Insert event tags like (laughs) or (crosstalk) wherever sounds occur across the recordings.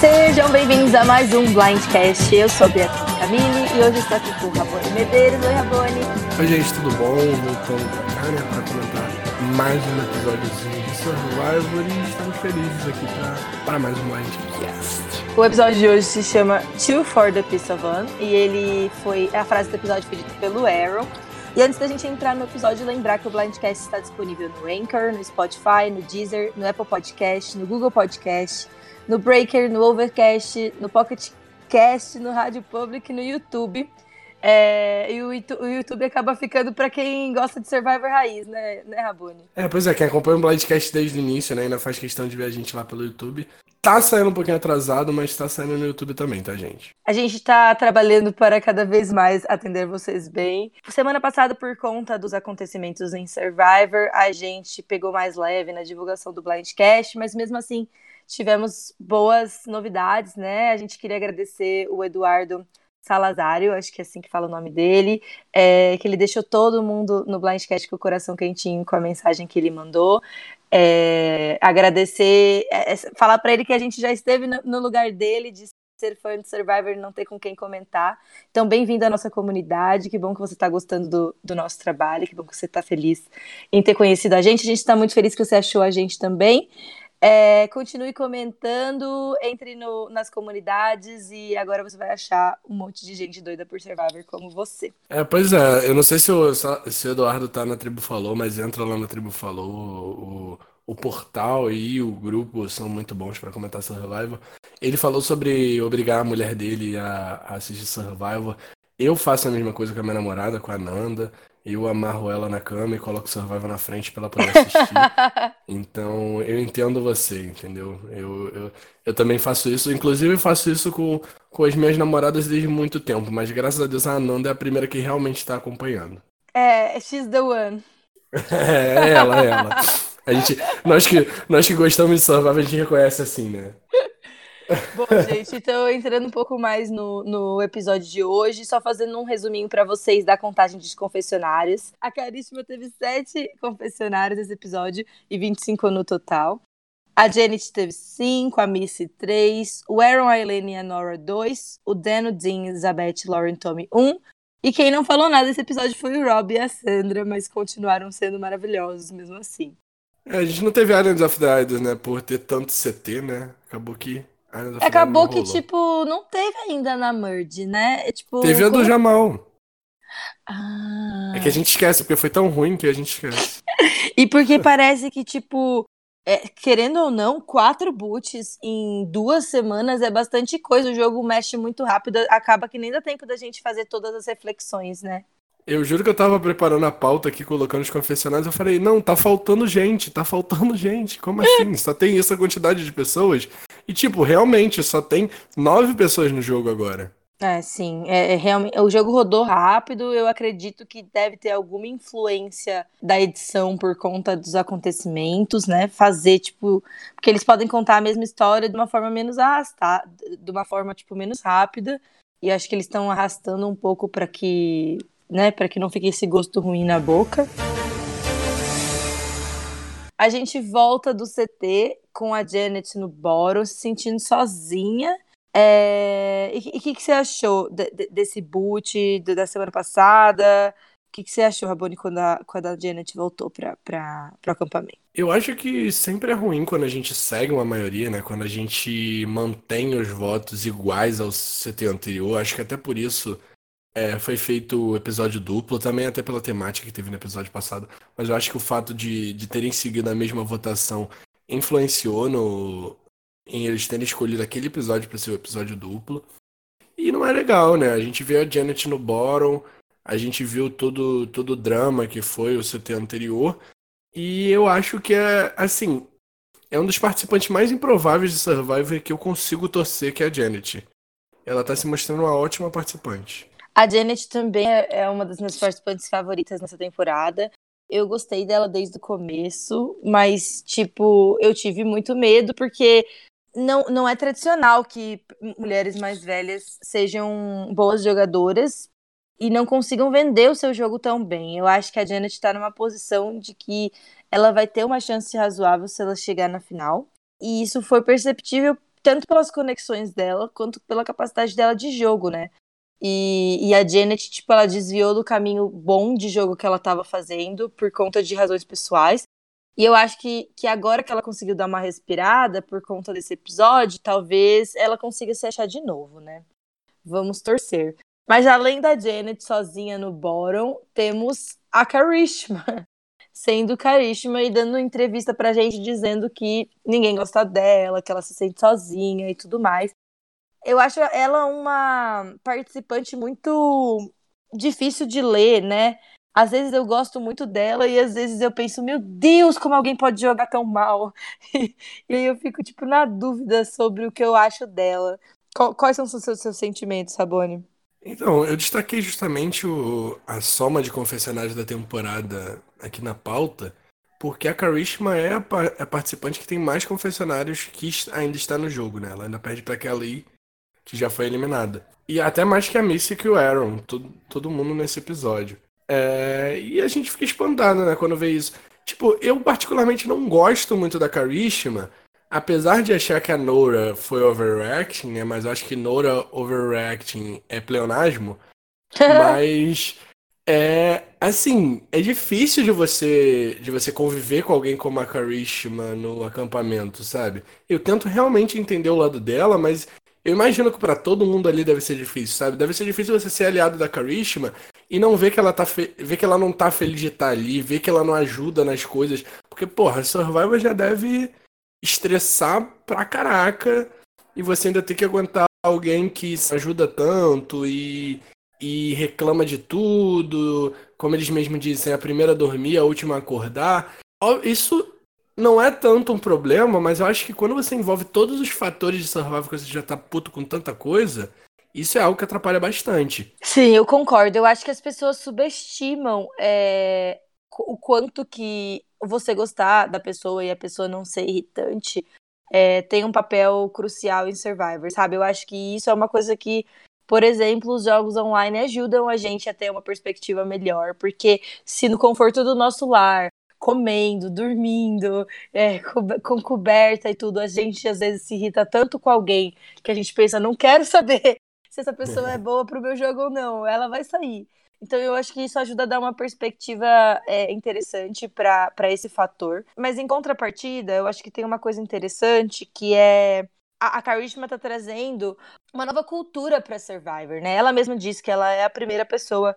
Sejam bem-vindos a mais um Blindcast. Eu sou a Beatriz Camille e hoje estou aqui com o Rabone Medeiros. Oi, Rabone. Oi, gente, tudo bom? Voltando pra cá, né, pra comentar mais um episódiozinho de Survivor e estamos felizes aqui pra, para mais um Blindcast. O episódio de hoje se chama Two for the Piece of One e ele foi. A frase do episódio foi dita pelo Aaron. E antes da gente entrar no episódio, lembrar que o Blindcast está disponível no Anchor, no Spotify, no Deezer, no Apple Podcast, no Google Podcast, no Breaker, no Overcast, no Pocket Cast, no Rádio Public, no YouTube. É, e o, o, YouTube acaba ficando para quem gosta de Survivor Raiz, né, né, Rabone? É, pois é, quem acompanha o Blindcast desde o início, né, ainda faz questão de ver a gente lá pelo YouTube. Tá saindo um pouquinho atrasado, mas tá saindo no YouTube também, tá, gente? A gente tá trabalhando para cada vez mais atender vocês bem. Semana passada, por conta dos acontecimentos em Survivor, a gente pegou mais leve na divulgação do Blindcast, mas mesmo assim tivemos boas novidades, né? A gente queria agradecer o Eduardo Salazário, acho que é assim que fala o nome dele, é, que ele deixou todo mundo no Blindcast com o coração quentinho com a mensagem que ele mandou. É, agradecer, é, é falar para ele que a gente já esteve no, no lugar dele de ser fã de Survivor e não ter com quem comentar. Então, bem-vindo à nossa comunidade. Que bom que você está gostando do, do, nosso trabalho. Que bom que você está feliz em ter conhecido a gente. A gente está muito feliz que você achou a gente também. É, continue comentando, entre no, nas comunidades e agora você vai achar um monte de gente doida por Survivor como você. É, pois é, eu não sei se o, se o Eduardo tá na Tribo Falou, mas entra lá na Tribo Falou, o, o portal e o grupo são muito bons para comentar Survivor. Ele falou sobre obrigar a mulher dele a, a assistir Survivor. Eu faço a mesma coisa com a minha namorada, com a Nanda. Eu amarro ela na cama e coloco o Survivor na frente pra ela poder assistir. (laughs) então, eu entendo você, entendeu? Eu, eu, eu também faço isso. Inclusive, eu faço isso com, com as minhas namoradas desde muito tempo. Mas, graças a Deus, a Ananda é a primeira que realmente está acompanhando. É, she's the one. (laughs) é, ela, é ela. A gente, nós, que, nós que gostamos de Survivor, a gente reconhece assim, né? Bom, gente, então entrando um pouco mais no, no episódio de hoje, só fazendo um resuminho para vocês da contagem de confessionários. A Caríssima teve sete confessionários nesse episódio e 25 no total. A Janet teve cinco, a Missy três, o Aaron, a Elaine e a Nora dois, o Dan, o Dean, Elizabeth, Lauren, Tommy um. E quem não falou nada desse episódio foi o Rob e a Sandra, mas continuaram sendo maravilhosos mesmo assim. É, a gente não teve Islands of the Idols, né? Por ter tanto CT, né? Acabou que Acabou que, tipo, não teve ainda na Merge, né? É, tipo, teve a do Jamal. Ah. É que a gente esquece, porque foi tão ruim que a gente esquece. (laughs) e porque parece que, tipo, é, querendo ou não, quatro boots em duas semanas é bastante coisa. O jogo mexe muito rápido, acaba que nem dá tempo da gente fazer todas as reflexões, né? Eu juro que eu tava preparando a pauta aqui, colocando os confessionários, eu falei, não, tá faltando gente, tá faltando gente. Como assim? Só tem essa quantidade de pessoas? E, tipo, realmente, só tem nove pessoas no jogo agora. É, sim. É, é, realmente, o jogo rodou rápido. Eu acredito que deve ter alguma influência da edição por conta dos acontecimentos, né? Fazer, tipo. Porque eles podem contar a mesma história de uma forma menos arrastada, de uma forma, tipo, menos rápida. E acho que eles estão arrastando um pouco para que né, para que não fique esse gosto ruim na boca. A gente volta do CT com a Janet no boro, se sentindo sozinha. É... E o que, que, você achou de, de, desse boot da semana passada? O que, que você achou, Raboni, quando a, quando a Janet voltou para o acampamento? Eu acho que sempre é ruim quando a gente segue uma maioria, né? Quando a gente mantém os votos iguais ao CT anterior. Acho que até por isso é, foi feito o episódio duplo, também até pela temática que teve no episódio passado. Mas eu acho que o fato de, de terem seguido a mesma votação influenciou no, em eles terem escolhido aquele episódio para ser o episódio duplo. E não é legal, né? A gente vê a Janet no bottom, a gente viu todo, todo o drama que foi o CT anterior. E eu acho que é, assim, é um dos participantes mais improváveis de Survivor que eu consigo torcer, que é a Janet. Ela tá se mostrando uma ótima participante. A Janet também é, é uma das minhas participantes favoritas nessa temporada. Eu gostei dela desde o começo, mas, tipo, eu tive muito medo porque não, não é tradicional que mulheres mais velhas sejam boas jogadoras e não consigam vender o seu jogo tão bem. Eu acho que a Janet está numa posição de que ela vai ter uma chance razoável se ela chegar na final. E isso foi perceptível tanto pelas conexões dela, quanto pela capacidade dela de jogo, né? E, e a Janet, tipo, ela desviou do caminho bom de jogo que ela estava fazendo por conta de razões pessoais. E eu acho que, que agora que ela conseguiu dar uma respirada por conta desse episódio, talvez ela consiga se achar de novo, né? Vamos torcer. Mas além da Janet sozinha no bottom, temos a Karishma. (laughs) Sendo Karishma e dando entrevista pra gente dizendo que ninguém gosta dela, que ela se sente sozinha e tudo mais. Eu acho ela uma participante muito difícil de ler, né? Às vezes eu gosto muito dela e às vezes eu penso, meu Deus, como alguém pode jogar tão mal? (laughs) e aí eu fico, tipo, na dúvida sobre o que eu acho dela. Quais são os seus, seus sentimentos, Sabone? Então, eu destaquei justamente o, a soma de confessionários da temporada aqui na pauta, porque a Karishma é a, a participante que tem mais confessionários que ainda está no jogo, né? Ela ainda perde para Kelly, que já foi eliminada. E até mais que a Missy e o Aaron, todo, todo mundo nesse episódio. É, e a gente fica espantado, né, quando vê isso. Tipo, eu particularmente não gosto muito da Karishma, apesar de achar que a Nora foi overreacting, né, mas eu acho que Nora overreacting é pleonasmo. (laughs) mas é assim, é difícil de você de você conviver com alguém como a Karishma no acampamento, sabe? Eu tento realmente entender o lado dela, mas eu imagino que para todo mundo ali deve ser difícil, sabe? Deve ser difícil você ser aliado da Karishma e não ver que ela tá fe... ver que ela não tá feliz de estar tá ali, ver que ela não ajuda nas coisas, porque porra, Survivor já deve estressar pra caraca e você ainda tem que aguentar alguém que ajuda tanto e e reclama de tudo, como eles mesmos dizem, a primeira a dormir, a última a acordar. Isso não é tanto um problema, mas eu acho que quando você envolve todos os fatores de survival que você já tá puto com tanta coisa, isso é algo que atrapalha bastante. Sim, eu concordo. Eu acho que as pessoas subestimam é, o quanto que você gostar da pessoa e a pessoa não ser irritante é, tem um papel crucial em Survivor, sabe? Eu acho que isso é uma coisa que, por exemplo, os jogos online ajudam a gente a ter uma perspectiva melhor, porque se no conforto do nosso lar comendo, dormindo, é, com coberta e tudo. A gente às vezes se irrita tanto com alguém que a gente pensa, não quero saber (laughs) se essa pessoa é boa pro meu jogo ou não, ela vai sair. Então eu acho que isso ajuda a dar uma perspectiva é, interessante para esse fator. Mas em contrapartida, eu acho que tem uma coisa interessante que é a, a Karishma tá trazendo uma nova cultura para Survivor, né? Ela mesma disse que ela é a primeira pessoa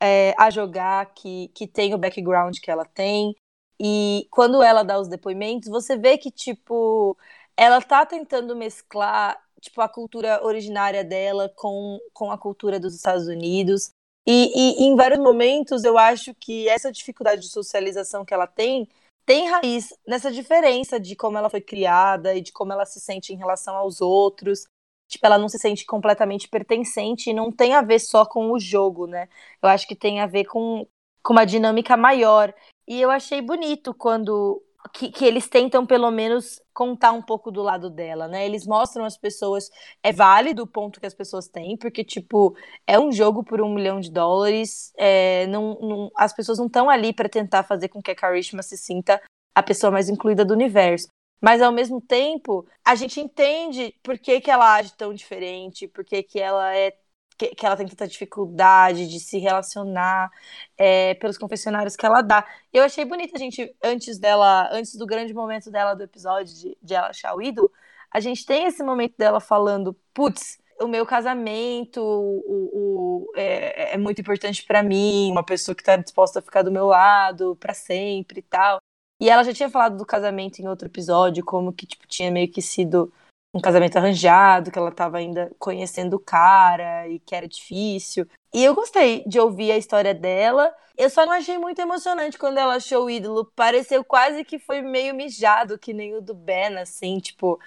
é, a jogar que, que tem o background que ela tem, e quando ela dá os depoimentos, você vê que, tipo, ela tá tentando mesclar, tipo, a cultura originária dela com, com a cultura dos Estados Unidos. E, e, e em vários momentos eu acho que essa dificuldade de socialização que ela tem tem raiz nessa diferença de como ela foi criada e de como ela se sente em relação aos outros. Tipo, ela não se sente completamente pertencente e não tem a ver só com o jogo, né? Eu acho que tem a ver com, com uma dinâmica maior. E eu achei bonito quando que, que, eles tentam pelo menos contar um pouco do lado dela, né? Eles mostram as pessoas. É válido o ponto que as pessoas têm, porque, tipo, é um jogo por um milhão de dólares. É, não, não, as pessoas não estão ali para tentar fazer com que a Karishma se sinta a pessoa mais incluída do universo. Mas ao mesmo tempo, a gente entende por que, que ela age tão diferente, por que, que ela é que, que ela tem tanta dificuldade de se relacionar é, pelos confessionários que ela dá. Eu achei bonita a gente, antes dela, antes do grande momento dela do episódio de, de ela achar o ídolo, a gente tem esse momento dela falando, putz, o meu casamento o, o é, é, muito importante para mim, uma pessoa que está disposta a ficar do meu lado para sempre e tal. E ela já tinha falado do casamento em outro episódio, como que tipo tinha meio que sido um casamento arranjado, que ela estava ainda conhecendo o cara e que era difícil. E eu gostei de ouvir a história dela. Eu só não achei muito emocionante quando ela achou o ídolo. Pareceu quase que foi meio mijado, que nem o do Ben, assim, tipo.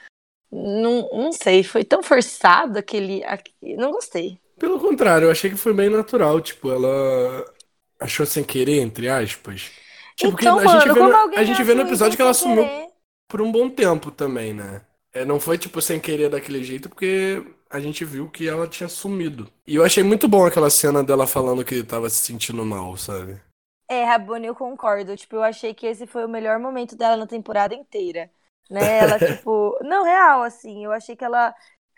Não, não sei, foi tão forçado aquele. Não gostei. Pelo contrário, eu achei que foi bem natural. Tipo, ela achou sem querer, entre aspas. Tipo, então, a, mano, gente vê no, a gente vê no episódio que ela sumiu por um bom tempo também, né? É, não foi, tipo, sem querer daquele jeito, porque a gente viu que ela tinha sumido. E eu achei muito bom aquela cena dela falando que tava se sentindo mal, sabe? É, Rabone, eu concordo. Tipo, eu achei que esse foi o melhor momento dela na temporada inteira. né? Ela, (laughs) tipo, não, real, assim, eu achei que ela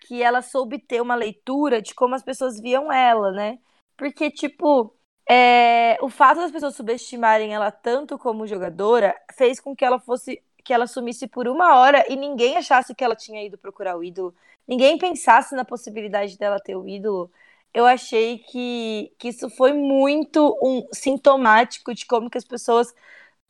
que ela soube ter uma leitura de como as pessoas viam ela, né? Porque, tipo, é, o fato das pessoas subestimarem ela tanto como jogadora fez com que ela fosse que ela sumisse por uma hora e ninguém achasse que ela tinha ido procurar o ídolo, ninguém pensasse na possibilidade dela ter o ídolo. Eu achei que, que isso foi muito um sintomático de como que as pessoas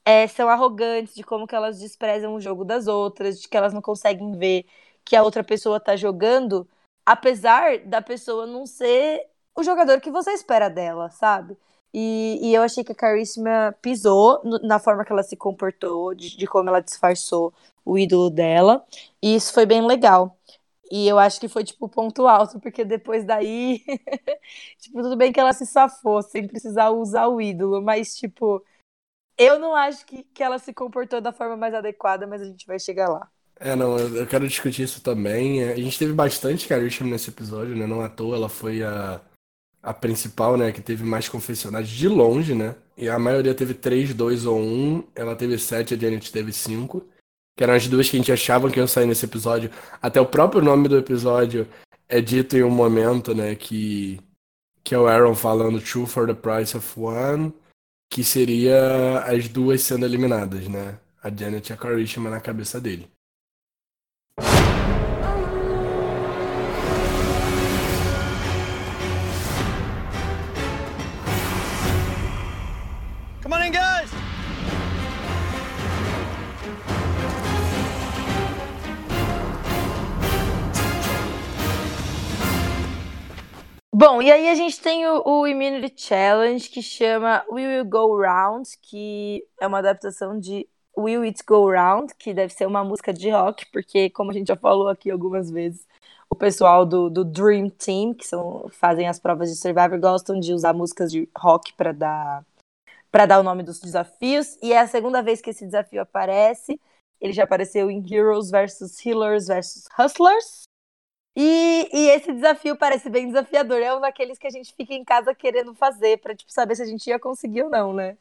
é, são arrogantes, de como que elas desprezam o jogo das outras, de que elas não conseguem ver que a outra pessoa tá jogando, apesar da pessoa não ser o jogador que você espera dela, sabe? E, e eu achei que a Carissima pisou na forma que ela se comportou, de, de como ela disfarçou o ídolo dela, e isso foi bem legal. E eu acho que foi, tipo, ponto alto, porque depois daí. (laughs) tipo, tudo bem que ela se safou sem precisar usar o ídolo, mas, tipo, eu não acho que, que ela se comportou da forma mais adequada, mas a gente vai chegar lá. É, não, eu quero discutir isso também. É, a gente teve bastante Karishma nesse episódio, né? Não à toa, ela foi a, a principal, né? Que teve mais confessionários de longe, né? E a maioria teve 3, 2 ou 1. Ela teve 7, a Janet teve 5. Que eram as duas que a gente achava que iam sair nesse episódio. Até o próprio nome do episódio é dito em um momento, né? Que, que é o Aaron falando Two for the Price of One que seria as duas sendo eliminadas, né? A Janet e a Karishma na cabeça dele. Bom, e aí a gente tem o, o, Immunity Challenge que chama Will You Go Round, que é uma adaptação de Will It Go Round, que deve ser uma música de rock, porque, como a gente já falou aqui algumas vezes, o pessoal do, do Dream Team, que são, fazem as provas de Survivor, gostam de usar músicas de rock para dar para dar o nome dos desafios, e é a segunda vez que esse desafio aparece. Ele já apareceu em Heroes versus Healers versus Hustlers, e, e, esse desafio parece bem desafiador. É um daqueles que a gente fica em casa querendo fazer para tipo, saber se a gente ia conseguir ou não, né?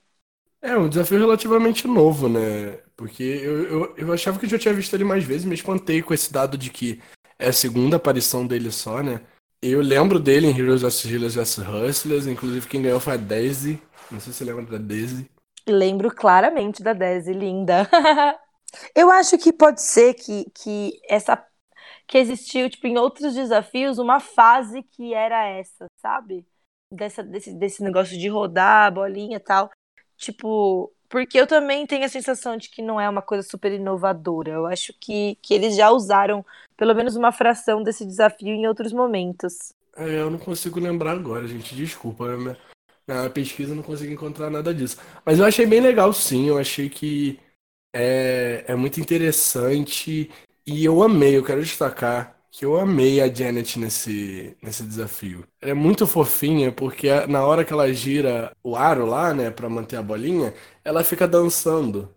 É um desafio relativamente novo, né? Porque eu, eu, eu achava que eu já tinha visto ele mais vezes, me espantei com esse dado de que é a segunda aparição dele só, né? Eu lembro dele em Heroes vs. Healers vs. Hustlers, inclusive quem ganhou foi a Daisy. Não sei se você lembra da Daisy. Lembro claramente da Daisy, linda. (laughs) eu acho que pode ser que, que essa que existiu, tipo, em outros desafios, uma fase que era essa, sabe? Dessa, desse, desse negócio de rodar bolinha e tal. Tipo, porque eu também tenho a sensação de que não é uma coisa super inovadora. Eu acho que, que eles já usaram pelo menos uma fração desse desafio em outros momentos. É, eu não consigo lembrar agora, gente. Desculpa. Na pesquisa eu não consegui encontrar nada disso. Mas eu achei bem legal, sim. Eu achei que é, é muito interessante e eu amei, eu quero destacar que eu amei a Janet nesse, nesse desafio. Ela é muito fofinha, porque na hora que ela gira o aro lá, né, pra manter a bolinha, ela fica dançando.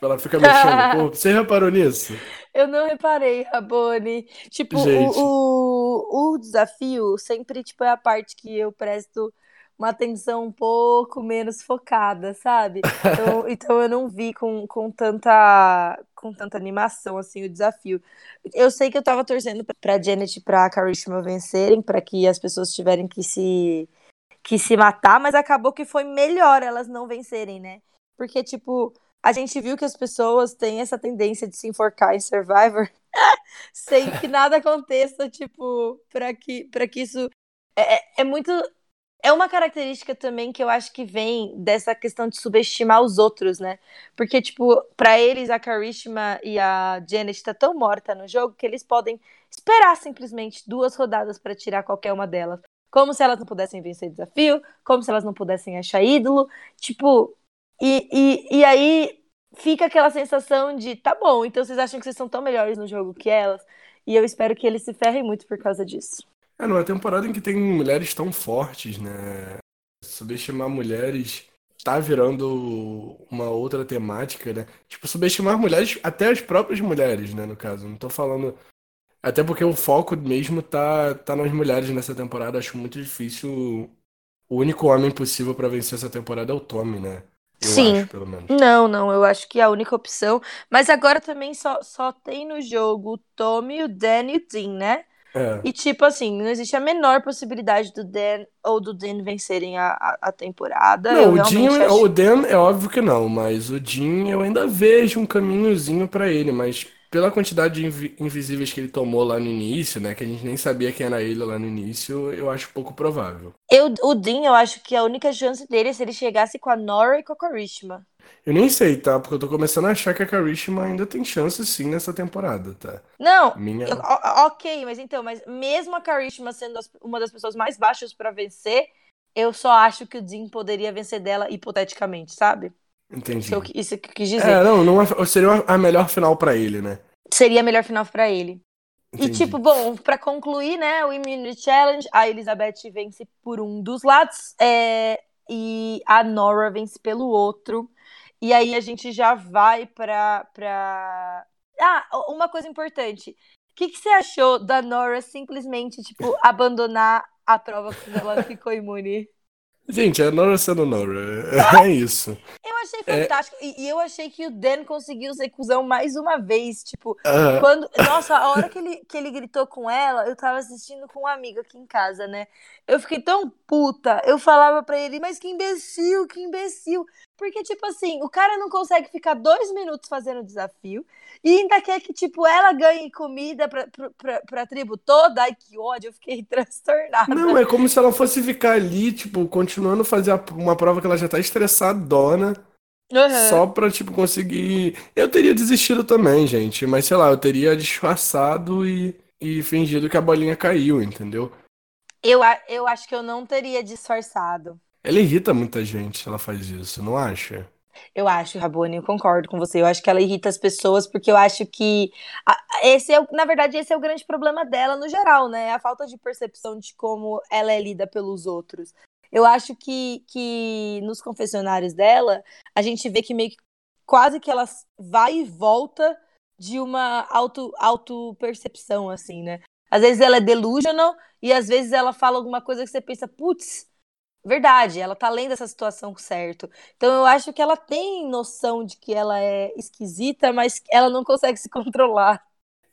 Ela fica (laughs) mexendo o corpo. Você reparou nisso? Eu não reparei, Rabone. Tipo, o, o, o desafio sempre tipo, é a parte que eu presto uma atenção um pouco menos focada, sabe? (laughs) Então, então eu não vi com, com tanta com tanta animação assim o desafio. Eu sei que eu tava torcendo para Janet e para Karishma vencerem, para que as pessoas tiverem que se que se matar, mas acabou que foi melhor elas não vencerem, né? Porque tipo, a gente viu que as pessoas têm essa tendência de se enforcar em Survivor (laughs) sem que nada aconteça, tipo, para que para que isso é, é, é muito é uma característica também que eu acho que vem dessa questão de subestimar os outros, né? Porque, tipo, para eles, a Karishma e a Janet tá tão morta no jogo que eles podem esperar simplesmente duas rodadas para tirar qualquer uma delas. Como se elas não pudessem vencer desafio, como se elas não pudessem achar ídolo. Tipo, e, e, e aí fica aquela sensação de, tá bom, então vocês acham que vocês são tão melhores no jogo que elas? E eu espero que eles se ferrem muito por causa disso. É, numa temporada em que tem mulheres tão fortes, né? Subestimar mulheres tá virando uma outra temática, né? Tipo, subestimar mulheres, até as próprias mulheres, né, no caso. Não tô falando. Até porque o foco mesmo tá, tá nas mulheres nessa temporada. Acho muito difícil. O único homem possível para vencer essa temporada é o Tommy, né? Eu Sim. acho, pelo menos. Não, não, eu acho que é a única opção. Mas agora também só, só tem no jogo o Tommy, o Dan e o Dean, né? É. E tipo assim, não existe a menor possibilidade do Dan ou do Dean vencerem a, a, a temporada. Eu Não, o Jim, acho- o Dan é óbvio que não, mas o Jim eu ainda vejo um caminhozinho pra ele, mas pela quantidade de invi- invisíveis que ele tomou lá no início, né, que a gente nem sabia quem era ele lá no início, eu acho pouco provável. Eu, o Dean, eu acho que a única chance dele é se ele chegasse com a Nora e com a Karishma. Eu nem sei, tá? Porque eu tô começando a achar que a Karishma ainda tem chance sim nessa temporada, tá? Não, Minha. eu- ok, mas então, mas mesmo a Karishma sendo uma das pessoas mais baixas pra vencer, eu só acho que o Dean poderia vencer dela hipoteticamente, sabe? Entendi. Isso, que eu- isso que eu quis dizer. É, não, não é- seria a melhor final pra ele, né? Seria a melhor final pra ele. E Entendi. tipo, bom, pra concluir, né, o Immunity Challenge, a Elizabeth vence por um dos lados é, e a Nora vence pelo outro. E aí a gente já vai pra. pra... Ah, uma coisa importante. O que, que você achou da Nora simplesmente, tipo, abandonar a prova quando ela ficou imune? (laughs) Gente, é Nora sendo Nora. É isso. Eu achei É. fantástico. E, e eu achei que o Dan conseguiu ser cuzão mais uma vez. Tipo, Ah, Quando, nossa, a hora que ele, que ele gritou com ela, eu tava assistindo com um amigo aqui em casa, né? Eu fiquei tão puta. Eu falava pra ele, mas que imbecil, que imbecil. Porque, tipo assim, o cara não consegue ficar dois minutos fazendo o desafio e ainda quer que, tipo, ela ganhe comida pra, pra, pra, pra tribo toda. Ai, que ódio, eu fiquei (laughs) transtornada. Não, é como se ela fosse ficar ali, tipo, continuando a fazer uma prova que ela já tá estressadona, Só pra, tipo, conseguir. Eu teria desistido também, gente, mas sei lá, eu teria disfarçado e, e fingido que a bolinha caiu, entendeu? Eu, a- eu acho que eu não teria disfarçado. Ela irrita muita gente se ela faz isso, não acha? Eu acho, Rabone, eu concordo com você. Eu acho que ela irrita as pessoas porque eu acho que a- esse é, o- na verdade, esse é o grande problema dela no geral, né? A falta de percepção de como ela é lida pelos outros. Eu acho que, que nos confessionários dela, a gente vê que meio que quase que ela vai e volta de uma auto, auto-percepção, assim, né? Às vezes ela é delusional e às vezes ela fala alguma coisa que você pensa, putz, verdade, ela tá lendo essa situação certo. Então eu acho que ela tem noção de que ela é esquisita, mas ela não consegue se (laughs) controlar.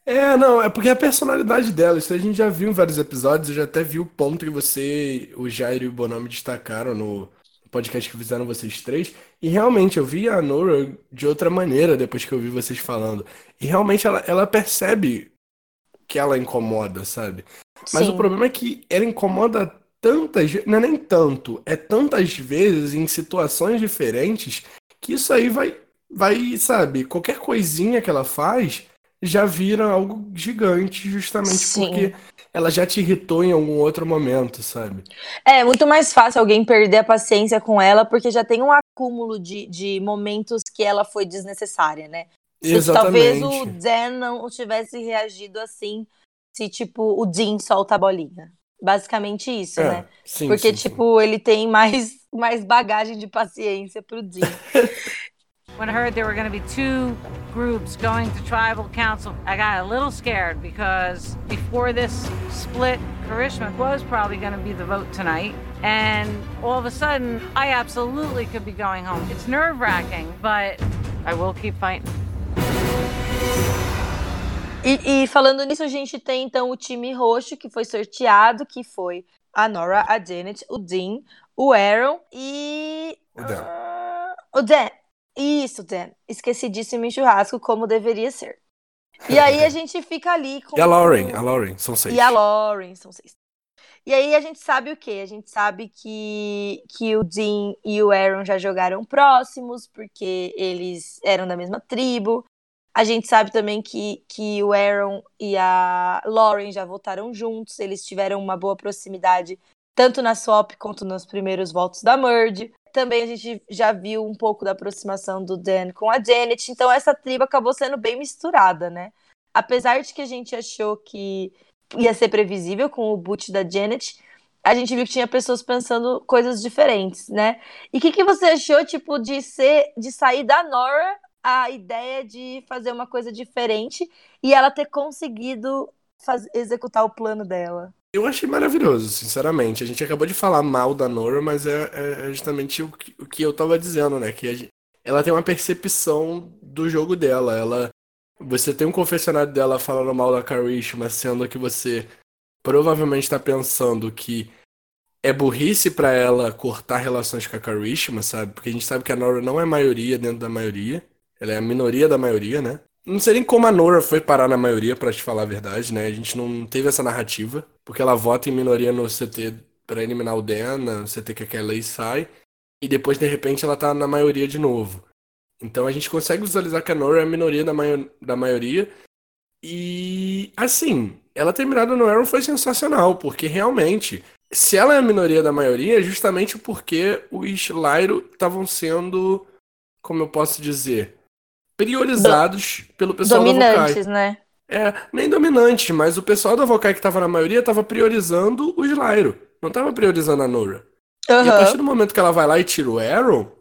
É, não, é porque é a personalidade dela, isso a gente já viu em vários episódios, eu já até vi o ponto que você, o Jairo e o Bonomi destacaram no podcast que fizeram vocês três, e realmente eu vi a Nora de outra maneira depois que eu vi vocês falando, e realmente ela, ela percebe que ela incomoda, sabe? Mas o Sim. problema é que ela incomoda tantas vezes, não é nem tanto, é tantas vezes em situações diferentes que isso aí vai, vai, sabe, qualquer coisinha que ela faz já vira algo gigante, justamente Sim. porque ela já te irritou em algum outro momento, sabe? É muito mais fácil alguém perder a paciência com ela, porque já tem um acúmulo de, de momentos que ela foi desnecessária, né? Se talvez o Exatamente. Dan não tivesse reagido assim, se tipo o Dean solta a bolinha. Basicamente isso, É, né? sim, Porque, sim, sim. tipo, ele tem mais, mais bagagem de paciência pro Dean. (laughs) When I heard there were going to be two groups going to tribal council, I got a little scared because before this split, Karishma was probably going to be the vote tonight. And all of a sudden, I absolutely could be going home. It's nerve wracking, but I will keep fighting. E, e falando nisso, a gente tem então o time roxo que foi sorteado, que foi a Nora, a Janet, o Dean, o Aaron e. O Dan. Ah, o Dan. Isso, Dan. Esquecidíssimo em churrasco, como deveria ser. E aí a gente fica ali com. E a Lauren, a Lauren, são seis. E a Lauren, são seis. E aí a gente sabe o quê? A gente sabe que, que o Dean e o Aaron já jogaram próximos, porque eles eram da mesma tribo. A gente sabe também que, que o Aaron e a Lauren já votaram juntos, eles tiveram uma boa proximidade, tanto na swap quanto nos primeiros votos da Merge. Também a gente já viu um pouco da aproximação do Dan com a Janet, então essa tribo acabou sendo bem misturada, né? Apesar de que a gente achou que ia ser previsível com o boot da Janet, a gente viu que tinha pessoas pensando coisas diferentes, né? E o que, que você achou, tipo, de ser, de sair da Nora a ideia de fazer uma coisa diferente e ela ter conseguido faz- executar o plano dela? Eu achei maravilhoso, sinceramente. A gente acabou de falar mal da Nora, mas é, é, é justamente o que, o que eu tava dizendo, né? Que gente, ela tem uma percepção do jogo dela. Ela, você tem um confessionário dela falando mal da Karishma, sendo que você provavelmente está pensando que é burrice para ela cortar relações com a Karishma, sabe? Porque a gente sabe que a Nora não é maioria dentro da maioria. Ela é a minoria da maioria, né? Não sei nem como a Nora foi parar na maioria, para te falar a verdade, né? A gente não teve essa narrativa, porque ela vota em minoria no CT para eliminar o Dan, no CT que a Kelly sai, e depois de repente ela tá na maioria de novo. Então a gente consegue visualizar que a Nora é a minoria da, maio da maioria. E assim, ela ter mirado no Aaron foi sensacional, porque realmente se ela é a minoria da maioria, é justamente porque os Lyro estavam sendo, como eu posso dizer, priorizados Do... pelo pessoal Dominantes, da Vocai. né? É, nem dominante, mas o pessoal da Vocai que estava na maioria estava priorizando os Lyro, não estava priorizando a Nora. Uhum. E a partir do momento que ela vai lá e tira o Aaron,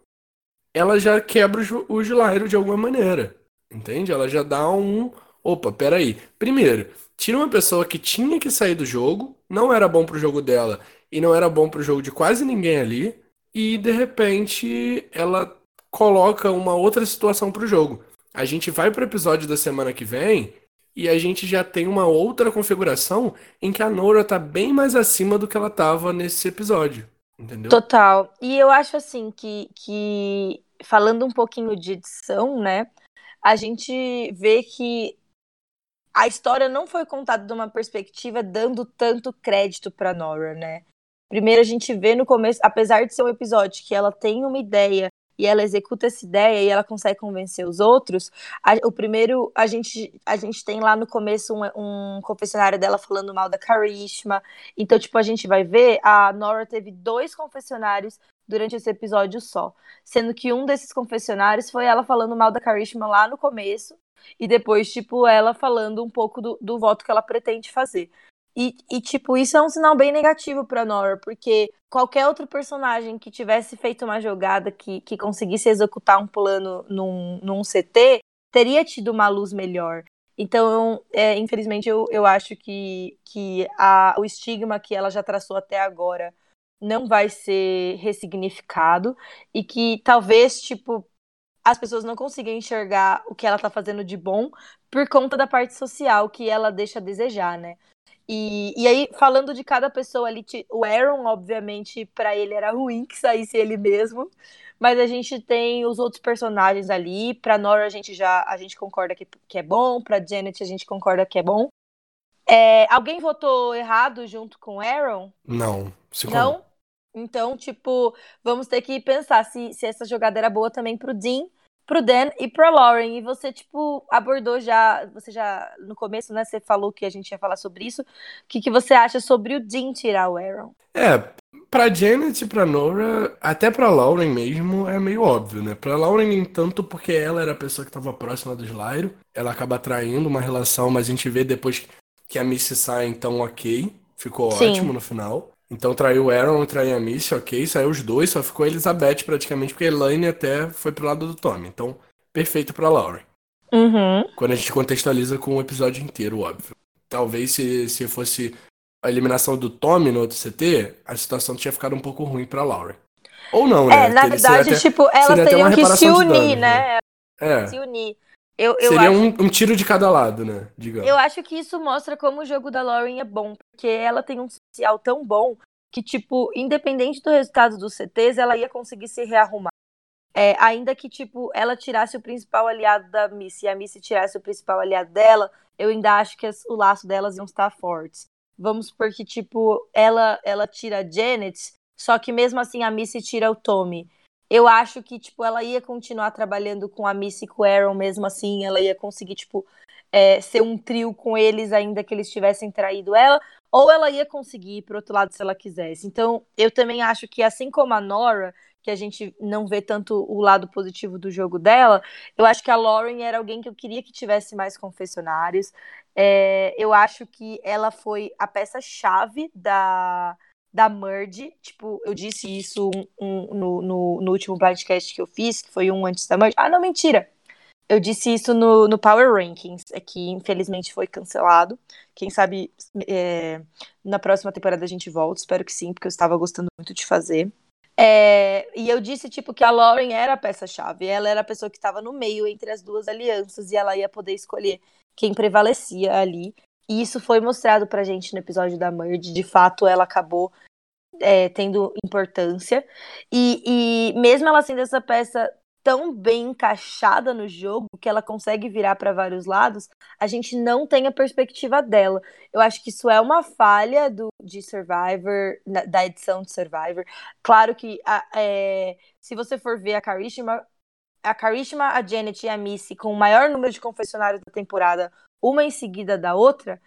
ela já quebra os, os Lyro de alguma maneira. Entende? Ela já dá um. Opa, peraí. Primeiro, tira uma pessoa que tinha que sair do jogo, não era bom pro jogo dela e não era bom pro jogo de quase ninguém ali, e de repente ela coloca uma outra situação pro jogo. A gente vai pro episódio da semana que vem e a gente já tem uma outra configuração em que a Nora tá bem mais acima do que ela tava nesse episódio. Entendeu? Total. E eu acho assim que, que falando um pouquinho de edição, né? A gente vê que a história não foi contada de uma perspectiva dando tanto crédito para Nora, né? Primeiro a gente vê no começo, apesar de ser um episódio que ela tem uma ideia e ela executa essa ideia e ela consegue convencer os outros, a, o primeiro a gente a gente tem lá no começo um, um confessionário dela falando mal da Karishma. Então, tipo, a gente vai ver a Nora teve dois confessionários durante esse episódio só, sendo que um desses confessionários foi ela falando mal da Karishma lá no começo e depois, tipo, ela falando um pouco do, do voto que ela pretende fazer. E, e, tipo, isso é um sinal bem negativo pra Nora, porque qualquer outro personagem que tivesse feito uma jogada que, que conseguisse executar um plano num, num CT, teria tido uma luz melhor. Então, é, infelizmente, eu, eu acho que, que a, o estigma que ela já traçou até agora não vai ser ressignificado e que talvez, tipo, as pessoas não conseguem enxergar o que ela tá fazendo de bom por conta da parte social que ela deixa a desejar, né? E, e aí, falando de cada pessoa ali, o Aaron, obviamente, para ele era ruim que saísse ele mesmo. Mas a gente tem os outros personagens ali. Pra Nora a gente já a gente concorda que, que é bom. Pra Janet a gente concorda que é bom. É, alguém votou errado junto com o Aaron? Não. Não? Então, tipo, vamos ter que pensar se, se essa jogada era boa também pro Dean, pro Dan e pro Lauren. E você, tipo, abordou já, você já, no começo, né, você falou que a gente ia falar sobre isso. O que, que você acha sobre o Dean tirar o Aaron? É, pra Janet e pra Nora, até pra Lauren mesmo, é meio óbvio, né? Pra Lauren, nem tanto porque ela era a pessoa que tava próxima do Slairo. Ela acaba traindo uma relação, mas a gente vê depois que a Missy sai, então ok. Ficou Sim. ótimo no final. Então traiu o Aaron traiu a Missy, ok, saiu os dois, só ficou a Elizabeth praticamente, porque a Elaine até foi pro lado do Tommy. Então, perfeito pra Lauren. Uhum. Quando a gente contextualiza com o episódio inteiro, óbvio. Talvez se, se fosse a eliminação do Tommy no outro CT, a situação tinha ficado um pouco ruim pra Lauren. Ou não, né? É, na verdade, até, tipo, elas teriam que se unir, danos, né? né? É. Se unir. Eu, eu Seria um, um, tiro de cada lado, né? Digamos. Eu acho que isso mostra como o jogo da Lauren é bom, porque ela tem um social tão bom que, tipo, independente do resultado dos CTs, ela ia conseguir se rearrumar. É, ainda que, tipo, ela tirasse o principal aliado da Missy e a Missy tirasse o principal aliado dela, eu ainda acho que as, o laço delas iam estar fortes. Vamos supor que, tipo, ela, ela tira a Janet, só que mesmo assim a Missy tira o Tommy eu acho que, tipo, ela ia continuar trabalhando com a Missy e com o Aaron mesmo assim, ela ia conseguir, tipo, é, ser um trio com eles, ainda que eles tivessem traído ela, ou ela ia conseguir ir pro outro lado se ela quisesse. Então, eu também acho que, assim como a Nora, que a gente não vê tanto o lado positivo do jogo dela, eu acho que a Lauren era alguém que eu queria que tivesse mais confessionários. É, eu acho que ela foi a peça-chave da da Merge. Tipo, eu disse isso um, um, no, no, no, último blindcast que eu fiz, que foi um antes da Merge. Ah, não, mentira! Eu disse isso no, no Power Rankings, é que infelizmente foi cancelado. Quem sabe é, na próxima temporada a gente volta, espero que sim, porque eu estava gostando muito de fazer. É, e eu disse, tipo, que a Lauren era a peça-chave. Ela era a pessoa que estava no meio entre as duas alianças e ela ia poder escolher quem prevalecia ali. E isso foi mostrado pra gente no episódio da Merge. De fato, ela acabou é, tendo importância. E, e mesmo ela sendo essa peça tão bem encaixada no jogo que ela consegue virar para vários lados, a gente não tem a perspectiva dela. Eu acho que isso é uma falha do, de Survivor, da edição de Survivor. Claro que a, é, se você for ver a Karishma, a Karishma, a Janet e a Missy com o maior número de confessionários da temporada, uma em seguida da outra,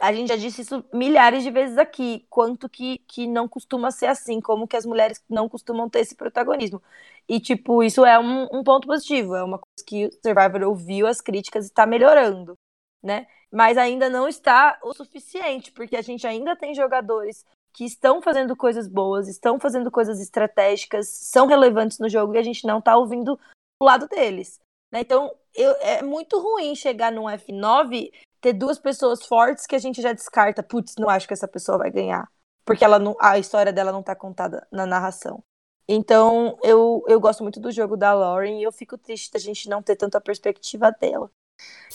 a gente já disse isso milhares de vezes aqui, quanto que, que não costuma ser assim, como que as mulheres não costumam ter esse protagonismo. E, tipo, isso é um, um ponto positivo, é uma coisa que o Survivor ouviu as críticas e está melhorando, né? Mas ainda não está o suficiente, porque a gente ainda tem jogadores que estão fazendo coisas boas, estão fazendo coisas estratégicas, são relevantes no jogo e a gente não está ouvindo o lado deles. Né? Então, eu, é muito ruim chegar num F9 ter duas pessoas fortes que a gente já descarta, putz, não acho que essa pessoa vai ganhar, porque ela não, a história dela não está contada na narração. Então, eu, eu gosto muito do jogo da Lauren e eu fico triste da gente não ter tanta perspectiva dela.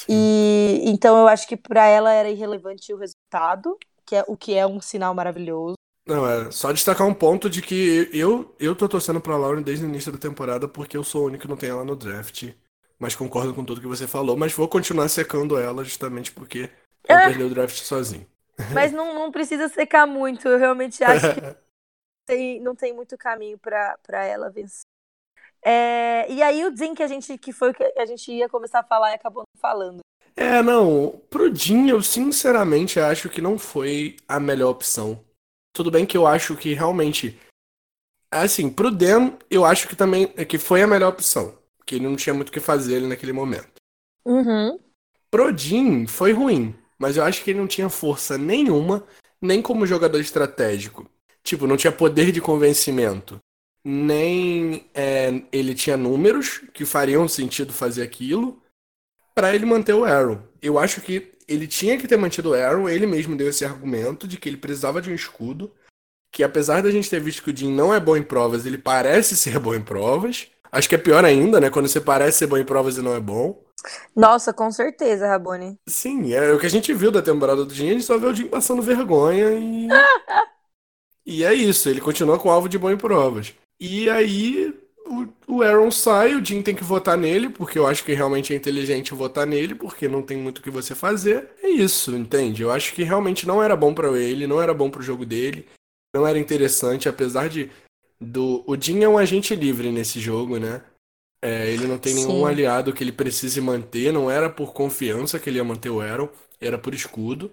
E então eu acho que para ela era irrelevante o resultado, que é o que é um sinal maravilhoso. Não, é só destacar um ponto de que eu eu tô torcendo pra Lauren desde o início da temporada porque eu sou o único que não tem ela no draft. Mas concordo com tudo que você falou, mas vou continuar secando ela justamente porque eu ah, perdi o draft sozinho. Mas não, não precisa secar muito, eu realmente acho que (laughs) tem, não tem muito caminho para ela vencer. É, e aí o Jim que a gente que foi que a gente ia começar a falar e acabou não falando. É, não, pro Jim eu sinceramente acho que não foi a melhor opção. Tudo bem que eu acho que realmente assim, pro Dan eu acho que também é que foi a melhor opção, porque ele não tinha muito o que fazer ali naquele momento. Uhum. Pro Jim foi ruim, mas eu acho que ele não tinha força nenhuma, nem como jogador estratégico. Tipo, não tinha poder de convencimento. Nem é, ele tinha números que fariam sentido fazer aquilo para ele manter o Arrow. Eu acho que ele tinha que ter mantido o Arrow, ele mesmo deu esse argumento de que ele precisava de um escudo. Que apesar da gente ter visto que o Jim não é bom em provas, ele parece ser bom em provas. Acho que é pior ainda, né? Quando você parece ser bom em provas e não é bom. Nossa, com certeza, Rabone. Sim, é o que a gente viu da temporada do Jim, a gente só vê o Jim passando vergonha e. (laughs) E é isso, ele continua com alvo de bom em provas. E aí o, o Aaron sai, o Jim tem que votar nele, porque eu acho que realmente é inteligente votar nele, porque não tem muito o que você fazer. É isso, entende? Eu acho que realmente não era bom para ele, não era bom pro jogo dele, não era interessante, apesar de do o Jim é um agente livre nesse jogo, né? É, ele não tem Sim. nenhum aliado que ele precise manter, não era por confiança que ele ia manter o Aaron, era por escudo.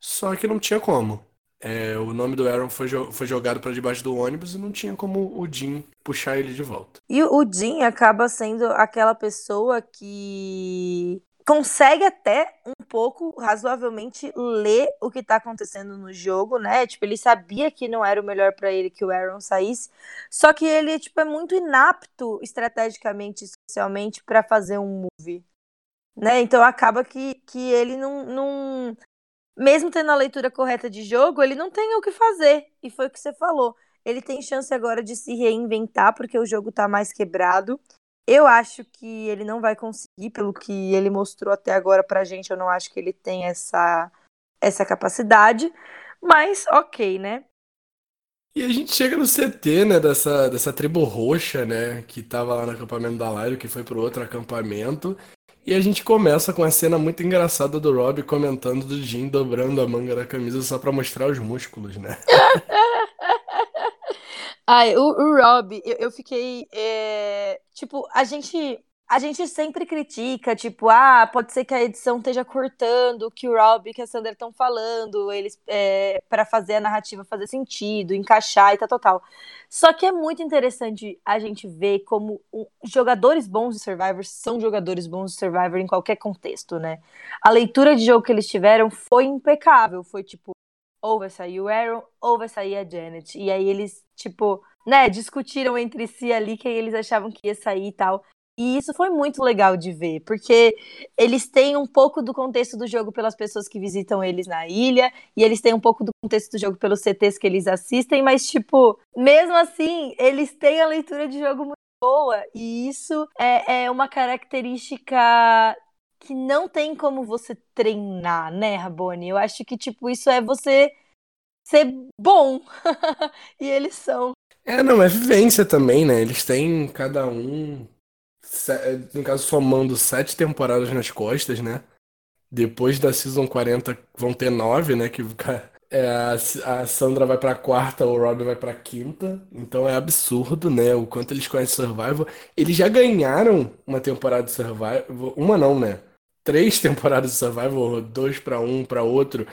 Só que não tinha como. É, o nome do Aaron foi, foi jogado para debaixo do ônibus e não tinha como o Jim puxar ele de volta. E o Jim acaba sendo aquela pessoa que consegue até um pouco razoavelmente ler o que tá acontecendo no jogo, né? Tipo, ele sabia que não era o melhor para ele que o Aaron saísse, só que ele tipo é muito inapto estrategicamente e socialmente para fazer um move. Né? Então acaba que, que ele não, não mesmo tendo a leitura correta de jogo, ele não tem o que fazer. E foi o que você falou. Ele tem chance agora de se reinventar, porque o jogo tá mais quebrado. Eu acho que ele não vai conseguir, pelo que ele mostrou até agora pra gente. Eu não acho que ele tem essa, essa capacidade. Mas, ok, né? E a gente chega no CT, né, dessa, dessa tribo roxa, né, que tava lá no acampamento da Lyra, que foi pro outro acampamento. E a gente começa com a cena muito engraçada do Rob comentando do Jim dobrando a manga da camisa só pra mostrar os músculos, né? (laughs) Ai, o, o Rob, eu, eu fiquei. É... Tipo, a gente a gente sempre critica, tipo, ah, pode ser que a edição esteja cortando o que o Rob e que a Sandra estão falando, eles é, para fazer a narrativa fazer sentido, encaixar e tal, total. Só que é muito interessante a gente ver como jogadores bons de Survivor são jogadores bons de Survivor em qualquer contexto, né? A leitura de jogo que eles tiveram foi impecável, foi tipo, ou vai sair o Aaron, ou vai sair a Janet. E aí eles, tipo, né, discutiram entre si ali quem eles achavam que ia sair e tal. E isso foi muito legal de ver, porque eles têm um pouco do contexto do jogo pelas pessoas que visitam eles na ilha, e eles têm um pouco do contexto do jogo pelos CTs que eles assistem, mas, tipo, mesmo assim, eles têm a leitura de jogo muito boa, e isso é, é uma característica que não tem como você treinar, né, Rabone? Eu acho que, tipo, isso é você ser bom. (laughs) e eles são. É, não, é vivência também, né? Eles têm cada um, no caso, somando sete temporadas nas costas, né? Depois da Season 40 vão ter nove, né? Que é, a, Sandra vai pra quarta, o Rob vai pra quinta. Então é absurdo, né? O quanto eles conhecem Survival. Eles já ganharam uma temporada de Survival. Uma não, né? Três (laughs) temporadas de Survival, dois para um, para outro.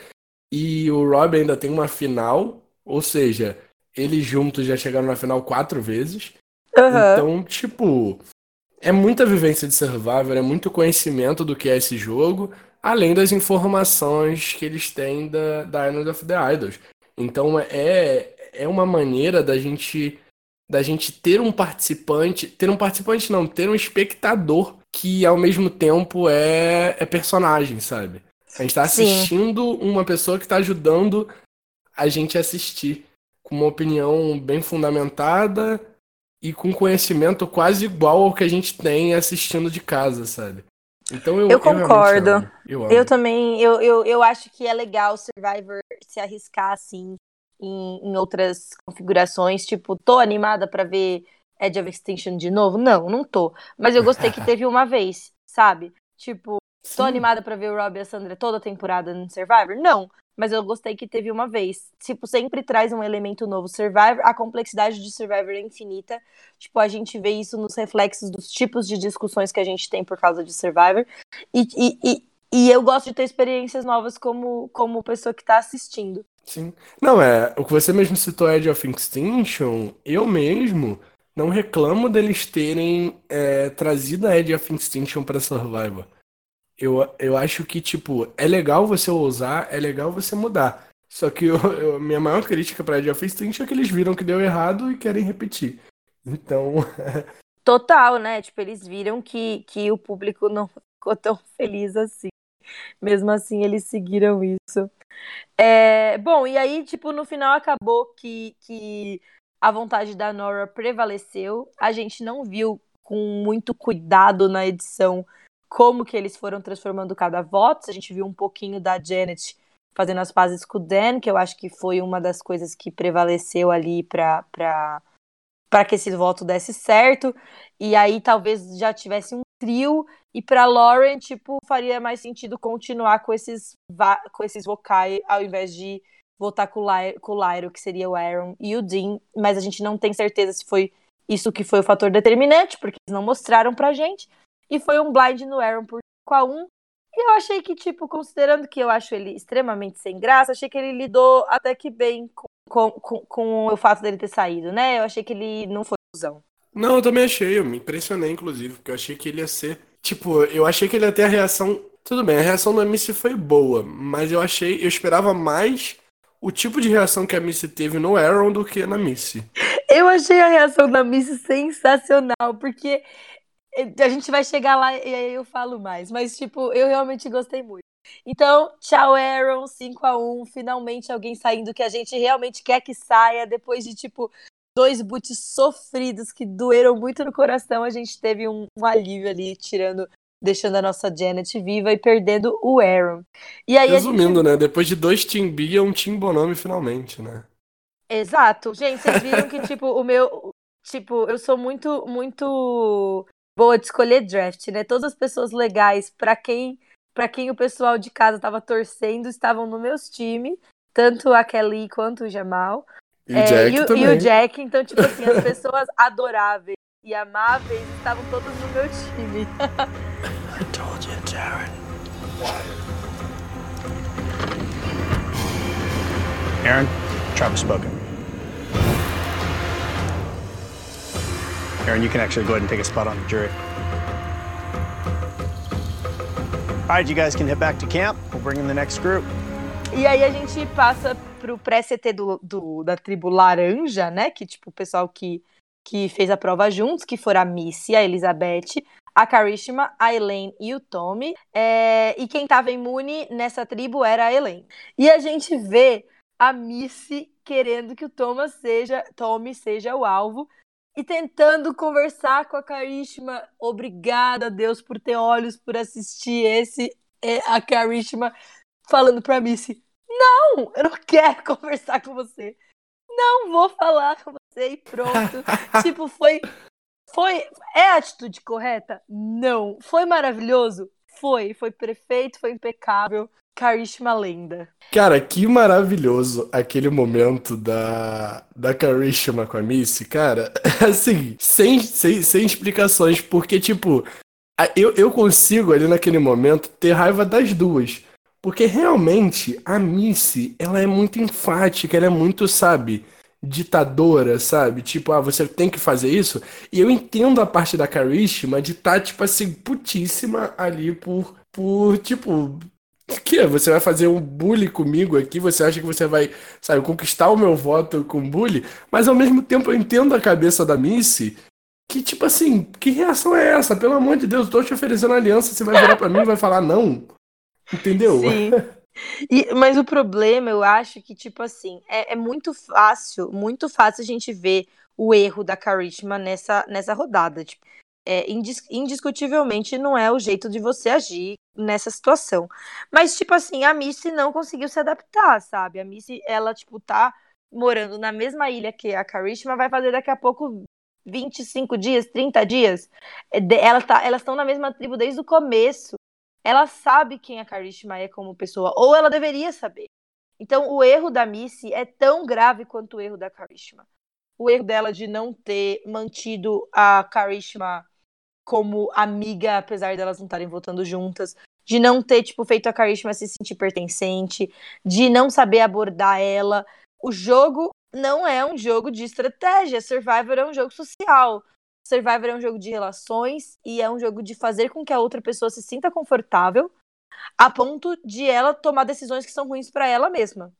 E o Rob ainda tem uma final, ou seja, eles juntos já chegaram na final quatro vezes. Uhum. Então, tipo, é muita vivência de Survivor, é muito conhecimento do que é esse jogo, além das informações que eles têm da, da Island of the Idols. Então é, é uma maneira da gente da gente ter um participante, ter um participante não, ter um espectador que ao mesmo tempo é, é personagem, sabe? A gente está assistindo Sim. uma pessoa que está ajudando a gente a assistir com uma opinião bem fundamentada e com conhecimento quase igual ao que a gente tem assistindo de casa, sabe? Então eu, eu concordo. Eu, eu, eu, também, eu, eu, eu acho que é legal o Survivor se arriscar assim em, em outras configurações. Tipo, tô animada para ver Edge of Extinction de novo? Não, não tô. Mas eu gostei que teve uma vez, sabe? Tipo, Sim. tô animada para ver o Rob e a Sandra toda a temporada no Survivor? Não mas eu gostei que teve uma vez. Tipo, sempre traz um elemento novo. Survivor, a complexidade de Survivor é infinita. Tipo, a gente vê isso nos reflexos dos tipos de discussões que a gente tem por causa de Survivor. E, e, e, e eu gosto de ter experiências novas como, como pessoa que tá assistindo. Sim. Não, é. O que você mesmo citou, Edge of Extinction, eu mesmo não reclamo deles terem é, trazido a Edge of Extinction pra Survivor eu, eu acho que, tipo, é legal você ousar, é legal você mudar. Só que eu, (laughs) eu, minha maior crítica pra Age of Extinction é que eles viram que deu errado e querem repetir. Então. (laughs) Total, né? Tipo, eles viram que, que o público não (laughs) ficou tão feliz assim. Mesmo assim, eles seguiram isso. É, bom, e aí, tipo, no final acabou que, que a vontade da Nora prevaleceu. A gente não viu com muito cuidado na edição como que eles foram transformando cada voto. A gente viu um pouquinho da Janet fazendo as pazes com o Dan, que eu acho que foi uma das coisas que prevaleceu ali para para que esse voto desse certo. E aí talvez já tivesse um trio e para Lauren, tipo, faria mais sentido continuar com esses com esses vocais ao invés de votar com o, Lyro, com o que seria o Aaron e o Dean, mas a gente não tem certeza se foi isso que foi o fator determinante, porque eles não mostraram pra gente. E foi um blind no Aaron por 5 a 1 E eu achei que, tipo, considerando que eu acho ele extremamente sem graça, achei que ele lidou até que bem com, com, com o fato dele ter saído, né? Eu achei que ele não foi fusão. Não, eu também achei, eu me impressionei, inclusive, porque eu achei que ele ia ser. Tipo, eu achei que ele ia ter a reação. Tudo bem, a reação da Missy foi boa, mas eu achei. Eu esperava mais o tipo de reação que a Missy teve no Aaron do que na Missy. Eu achei a reação da Missy sensacional, porque a gente vai chegar lá e aí eu falo mais. Mas, tipo, eu realmente gostei muito. Então, tchau, Aaron, 5 a 1 Finalmente alguém saindo que a gente realmente quer que saia. Depois de, tipo, dois boots sofridos que doeram muito no coração, a gente teve um, um alívio ali, tirando deixando a nossa Janet viva e perdendo o Aaron. E aí Resumindo, gente... né? Depois de dois Team B, é um Team Bonome finalmente, né? Exato. Gente, vocês viram que, tipo, o meu... Tipo, eu sou muito, muito boa de escolher draft, né? Todas as pessoas legais para quem para quem o pessoal de casa estava torcendo estavam no meus times, tanto a Kelly quanto o Jamal. E, é, o, Jack e, e, o Jack, então, tipo assim, as (laughs) pessoas adoráveis e amáveis estavam todas no meu time. I told you, Darren. Aaron, Travis spoken. Aaron, you can actually go ahead and take a spot on the jury. All right, you guys can head back to camp. We'll bring in the next group. E aí a gente passa pro pré-CT do, do, da tribo Laranja, né? Que tipo o pessoal que, que fez a prova juntos, que foram a Missy, a Elizabeth, a Karishma, a Elaine e o Tommy. É, e quem estava imune nessa tribo era a Elaine. E a gente vê a Missy querendo que o Thomas seja, Tommy seja o alvo e tentando conversar com a Karishma. Obrigada, Deus, por ter olhos por assistir esse. É, a Karishma falando pra Missy: Não, eu não quero (laughs) conversar com você. Não vou falar com você e pronto. (laughs) tipo, foi foi. É a atitude correta? Não. Foi maravilhoso? Foi. Foi perfeito, foi impecável. Karishma lenda. Cara, que maravilhoso aquele momento da, da Karishma com a Missy, cara. (laughs) Assim, sem, sem, sem explicações, porque, tipo, eu, eu consigo ali naquele momento ter raiva das duas. Porque realmente a Missy, ela é muito enfática, ela é muito, sabe, ditadora, sabe? Tipo, ah, você tem que fazer isso. E eu entendo a parte da Karishma de estar, tá, tipo assim, putíssima ali por, por tipo. Que você vai fazer um bullying comigo aqui? Você acha que você vai, sabe, conquistar o meu voto com bullying? Mas ao mesmo tempo eu entendo a cabeça da Missy que, tipo assim, que reação é essa? Pelo amor de Deus, eu tô te oferecendo aliança, você vai virar pra mim e vai falar não? Entendeu? Sim. (laughs) E, mas o problema, eu acho que, tipo assim, é, é, muito fácil, muito fácil a gente ver o erro da Karishma nessa, nessa rodada. Tipo, é, indis, indiscutivelmente não é o jeito de você agir nessa situação. Mas, tipo assim, a Missy não conseguiu se adaptar, sabe? A Missy, ela, tipo, tá morando na mesma ilha que a Karishma, vai fazer daqui a pouco 25 dias, 30 dias. É, ela tá, elas estão na mesma tribo desde o começo ela sabe quem a Karishma é como pessoa, ou ela deveria saber. Então, o erro da Missy é tão grave quanto o erro da Karishma. O erro dela de não ter mantido a Karishma como amiga, apesar delas não estarem votando juntas, de não ter tipo feito a Karishma se sentir pertencente, de não saber abordar ela. O jogo não é um jogo de estratégia, Survivor é um jogo social. Survivor é um jogo de relações e é um jogo de fazer com que a outra pessoa se sinta confortável a ponto de ela tomar decisões que são ruins para ela mesma.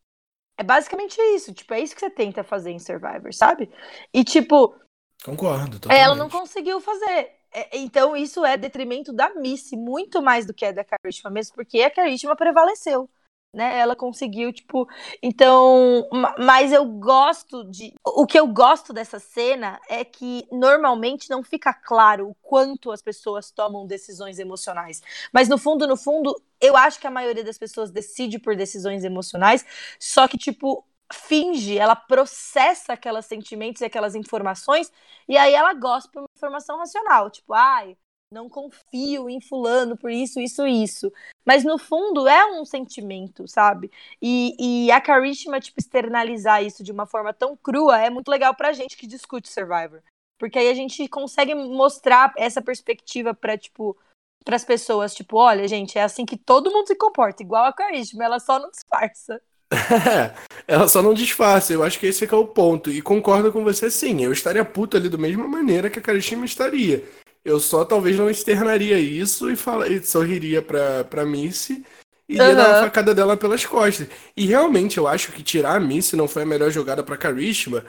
É basicamente isso, tipo, é isso que você tenta fazer em Survivor, sabe? E tipo, concordo, totalmente. ela não conseguiu fazer. É, então isso é detrimento da Missy, muito mais do que é da Karishma mesmo, porque a Karishma prevaleceu né? Ela conseguiu, tipo. Então. Mas eu gosto de. O que eu gosto dessa cena é que normalmente não fica claro o quanto as pessoas tomam decisões emocionais. Mas no fundo, no fundo, eu acho que a maioria das pessoas decide por decisões emocionais, só que, tipo. Finge, ela processa aqueles sentimentos e aquelas informações, e aí ela gosta por uma informação racional. Tipo, ai, não confio em fulano por isso, isso, isso. Mas no fundo é um sentimento, sabe? E, e a Karishma, tipo, externalizar isso de uma forma tão crua é muito legal pra gente que discute Survivor. Porque aí a gente consegue mostrar essa perspectiva pra, tipo, pras pessoas, tipo, olha, gente, é assim que todo mundo se comporta, igual a Karishma, ela só não disfarça. (laughs) ela só não disfarça, eu acho que esse é, é o ponto. E concordo com você sim, eu estaria puto ali da mesma maneira que a Karishma estaria. Eu só talvez não externaria isso e, fala, e sorriria pra, pra Missy e uhum. dar uma facada dela pelas costas. E realmente eu acho que tirar a Missy não foi a melhor jogada pra Karishma,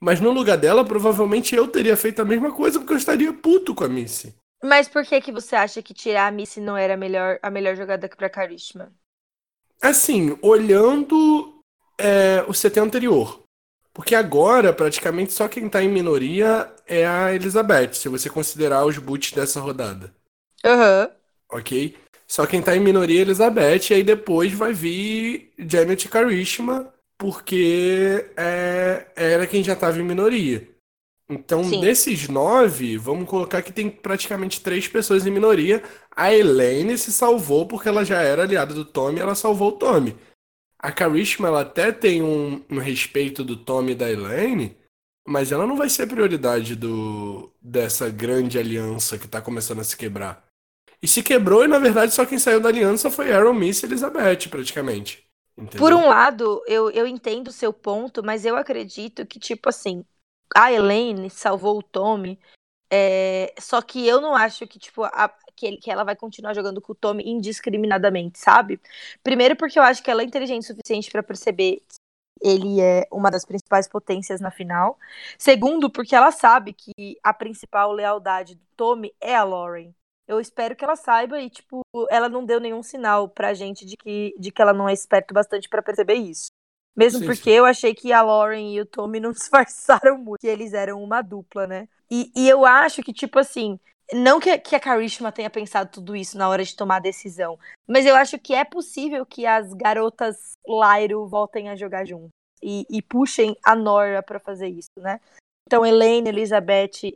mas no lugar dela, provavelmente eu teria feito a mesma coisa porque eu estaria puto com a Missy. Mas por que que você acha que tirar a Missy não era a melhor, a melhor jogada pra Karishma? Assim, olhando é, o CT anterior. Porque agora, praticamente, só quem tá em minoria é a Elizabeth, se você considerar os boots dessa rodada. Aham. Uhum. Ok? Só quem tá em minoria é a Elizabeth, e aí depois vai vir Janet Karishma, porque é, era quem já tava em minoria. Então, Sim. desses nove, vamos colocar que tem praticamente três pessoas em minoria. A Elaine se salvou porque ela já era aliada do Tommy, ela salvou o Tommy. A Karishma, ela até tem um, um respeito do Tommy e da Elaine, mas ela não vai ser prioridade do dessa grande aliança que tá começando a se quebrar. E se quebrou, e na verdade só quem saiu da aliança foi Aaron Miss e Elizabeth, praticamente. Entendeu? Por um lado, eu, eu entendo o seu ponto, mas eu acredito que, tipo assim, a Elaine salvou o Tommy, é, só que eu não acho que, tipo, a, que, ele, que ela vai continuar jogando com o Tommy indiscriminadamente, sabe? Primeiro porque eu acho que ela é inteligente o suficiente para perceber que ele é uma das principais potências na final. Segundo, porque ela sabe que a principal lealdade do Tommy é a Lauren. Eu espero que ela saiba e, tipo, ela não deu nenhum sinal pra gente de que, de que ela não é esperto bastante para perceber isso. Mesmo sim, porque eu achei que a Lauren e o Tommy não (laughs) disfarçaram muito, que eles eram uma dupla, né? E, e eu acho que, tipo assim, não que, que a Karishma tenha pensado tudo isso na hora de tomar a decisão, mas eu acho que é possível que as garotas Lyro voltem a jogar juntas e, e puxem a Nora para fazer isso, né? Então, Elaine, Elizabeth,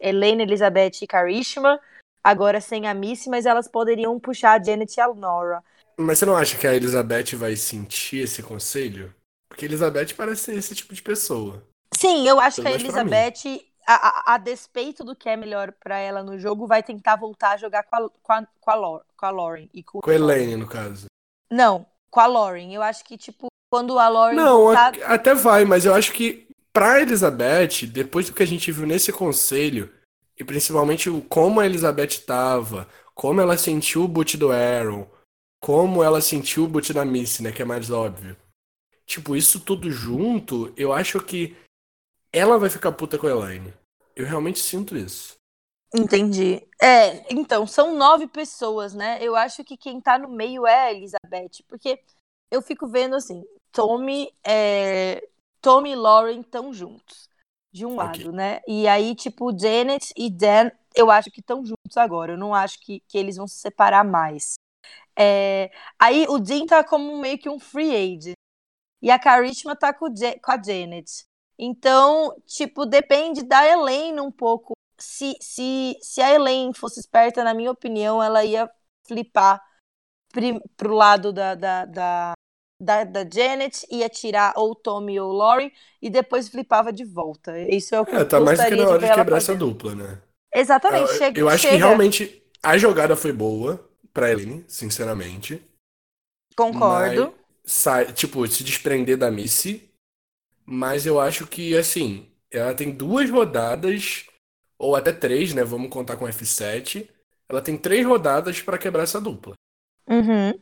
Elaine, Elizabeth e Karishma agora sem a Missy, mas elas poderiam puxar a Janet e a Nora. Mas você não acha que a Elizabeth vai sentir esse conselho? Porque a Elizabeth parece ser esse tipo de pessoa. Sim, eu acho Pelo que a Elizabeth, a, a, a, despeito do que é melhor para ela no jogo, vai tentar voltar a jogar com a, com a, com a, Lore, com a Lauren. E com, com a Elaine, no caso. Não, com a Lauren. Eu acho que, tipo, quando a Lauren. Não, tá... até vai, mas eu acho que pra Elizabeth, depois do que a gente viu nesse conselho, e principalmente como a Elizabeth tava, como ela sentiu o boot do Aaron, como ela sentiu o boot da Missy, né? Que é mais óbvio. Tipo, isso tudo junto, eu acho que ela vai ficar puta com a Elaine. Eu realmente sinto isso. Entendi. É, então, são nove pessoas, né? Eu acho que quem tá no meio é a Elizabeth, porque eu fico vendo assim, Tommy, é... Tommy e Lauren estão juntos de um okay. lado, né? E aí, tipo, Janet e Dan, eu acho que estão juntos agora. Eu não acho que, que eles vão se separar mais. É... Aí o Dean tá como meio que um free agent. E a Karishma tá com, com a Janet. Então, tipo, depende da Elaine um pouco. Se, se, se a Elaine fosse esperta, na minha opinião, ela ia flipar pro lado da, da, da, da, da Janet, ia tirar ou Tommy ou Lauren e depois flipava de volta. Isso é o que é, eu tá mais do que na hora de, de quebrar essa dupla, né? Exatamente. Eu, chega, eu acho chega. que realmente a jogada foi boa pra Eline, sinceramente. Concordo. Sai, tipo, se desprender da Missy. Mas eu acho que, assim, ela tem duas rodadas, ou até três, né? Vamos contar com F7. Ela tem três rodadas para quebrar essa dupla. Uhum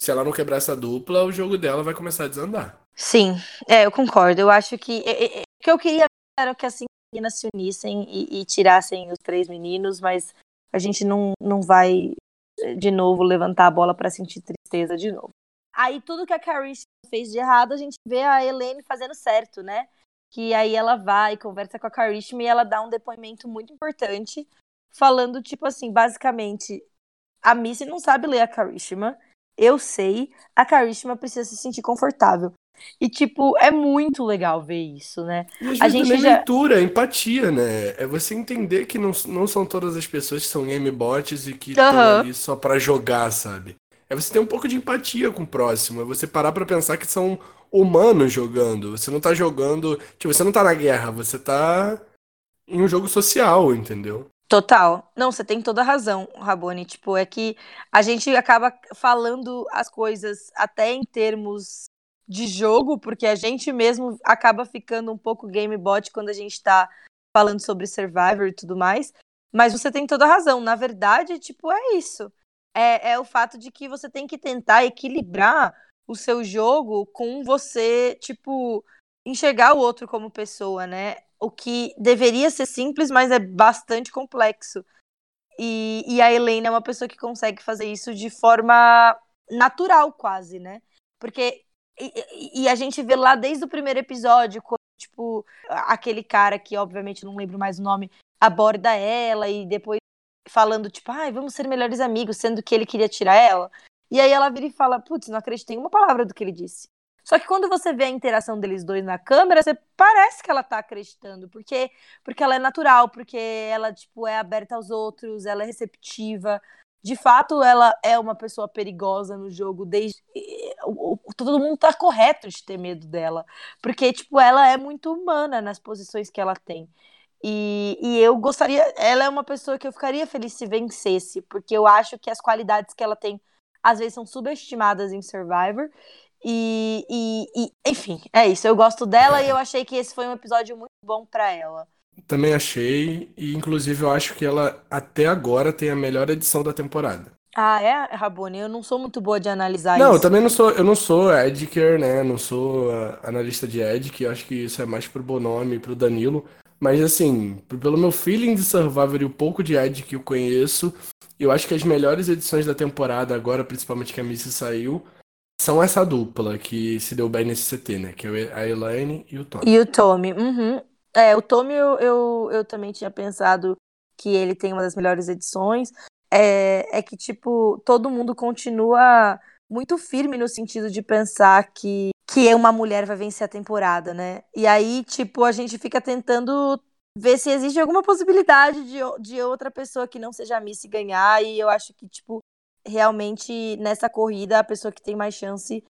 se ela não quebrar essa dupla, o jogo dela vai começar a desandar. Sim, é, eu concordo. Eu acho que. o que eu queria era que as meninas se unissem e, e, tirassem os três meninos, mas a gente não, não vai de novo levantar a bola para sentir tristeza de novo. Aí tudo que a Carrie fez de errado, a gente vê a Helene fazendo certo, né? Que aí ela vai, conversa com a Karishma e ela dá um depoimento muito importante, falando, tipo assim, basicamente, a Missy não sabe ler a Karishma eu sei, a Karishma precisa se sentir confortável. E, tipo, é muito legal ver isso, né? E a gente já... leitura, empatia, né? É você entender que não, não são todas as pessoas que são gamebots e que estão uhum. ali só para jogar, sabe? É você ter um pouco de empatia com o próximo. É você parar para pensar que são humanos jogando. Você não tá jogando. Tipo, você não tá na guerra, você tá em um jogo social, entendeu? Total. Não, você tem toda a razão, Rabone. Tipo, é que a gente acaba falando as coisas até em termos de jogo, porque a gente mesmo acaba ficando um pouco gamebot quando a gente tá falando sobre Survivor e tudo mais. Mas você tem toda a razão. Na verdade, tipo, é isso. É, é o fato de que você tem que tentar equilibrar o seu jogo com você, tipo, enxergar o outro como pessoa, né? o que deveria ser simples, mas é bastante complexo. E, e a Helena é uma pessoa que consegue fazer isso de forma natural, quase, né? Porque. E, e, a gente vê lá desde o primeiro episódio, quando, tipo, aquele cara que, obviamente, não lembro mais o nome, aborda ela e depois falando, tipo, ai, vamos ser melhores amigos, sendo que ele queria tirar ela. E aí ela vira e fala, putz, não acreditei em uma palavra do que ele disse. Só que quando você vê a interação deles dois na câmera, você parece que ela tá acreditando, porque porque ela é natural, porque ela tipo é aberta aos outros, ela é receptiva. De fato, ela é uma pessoa perigosa no jogo desde todo mundo tá correto de ter medo dela, porque tipo ela é muito humana nas posições que ela tem. E, e eu gostaria, ela é uma pessoa que eu ficaria feliz se vencesse, porque eu acho que as qualidades que ela tem às vezes são subestimadas em Survivor e, e, e, enfim, é isso. Eu gosto dela e eu achei que esse foi um episódio muito bom para ela. Também achei, e inclusive eu acho que ela até agora tem a melhor edição da temporada. Ah, é, Rabone? Eu não sou muito boa de analisar não, isso. Não, eu também não sou, eu não sou ediker, né? Não sou uh, analista de edic, eu acho que isso é mais pro Bonome e pro Danilo. Mas assim, pelo meu feeling de Survivor e o pouco de Ed que eu conheço, Eu acho que as melhores edições da temporada, agora, principalmente que a Missy saiu, são essa dupla que se deu bem nesse CT, né? Que é a Elaine e o Tommy. E o Tommy, uhum. É, o Tommy eu, eu, eu também tinha pensado que ele tem uma das melhores edições. É, é que, tipo, todo mundo continua muito firme no sentido de pensar que, que uma mulher vai vencer a temporada, né? E aí, tipo, a gente fica tentando ver se existe alguma possibilidade de, de outra pessoa que não seja a Missy ganhar. E eu acho que, tipo, realmente nessa corrida a pessoa que tem mais chance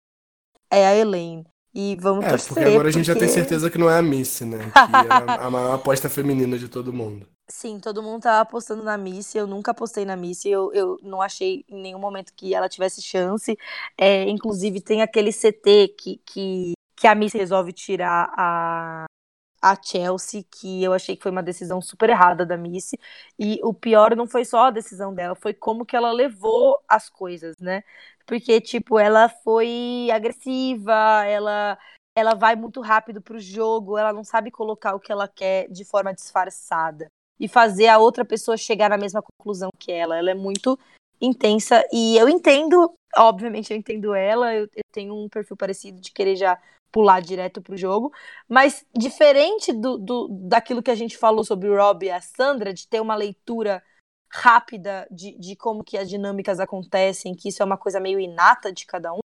é a Elaine. E vamos é, torcer. Porque agora porque... a gente já tem certeza que não é a Missy, né? (laughs) Que é a, a maior aposta feminina de todo mundo. Sim, todo mundo tava apostando na Missy. Eu nunca apostei na Missy. Eu, eu não achei em nenhum momento que ela tivesse chance. É, inclusive, tem aquele CT que, que, que a Missy resolve tirar a, a Chelsea, que eu achei que foi uma decisão super errada da Missy. E o pior não foi só a decisão dela, foi como que ela levou as coisas, né? Porque, tipo, ela foi agressiva, ela ela vai muito rápido pro jogo, ela não sabe colocar o que ela quer de forma disfarçada e fazer a outra pessoa chegar na mesma conclusão que ela. Ela é muito intensa e eu entendo, obviamente eu entendo ela, eu, eu tenho um perfil parecido de querer já pular direto pro jogo, mas diferente do, do, daquilo que a gente falou sobre o Rob e a Sandra, de ter uma leitura rápida de, de como que as dinâmicas acontecem, que isso é uma coisa meio inata de cada um,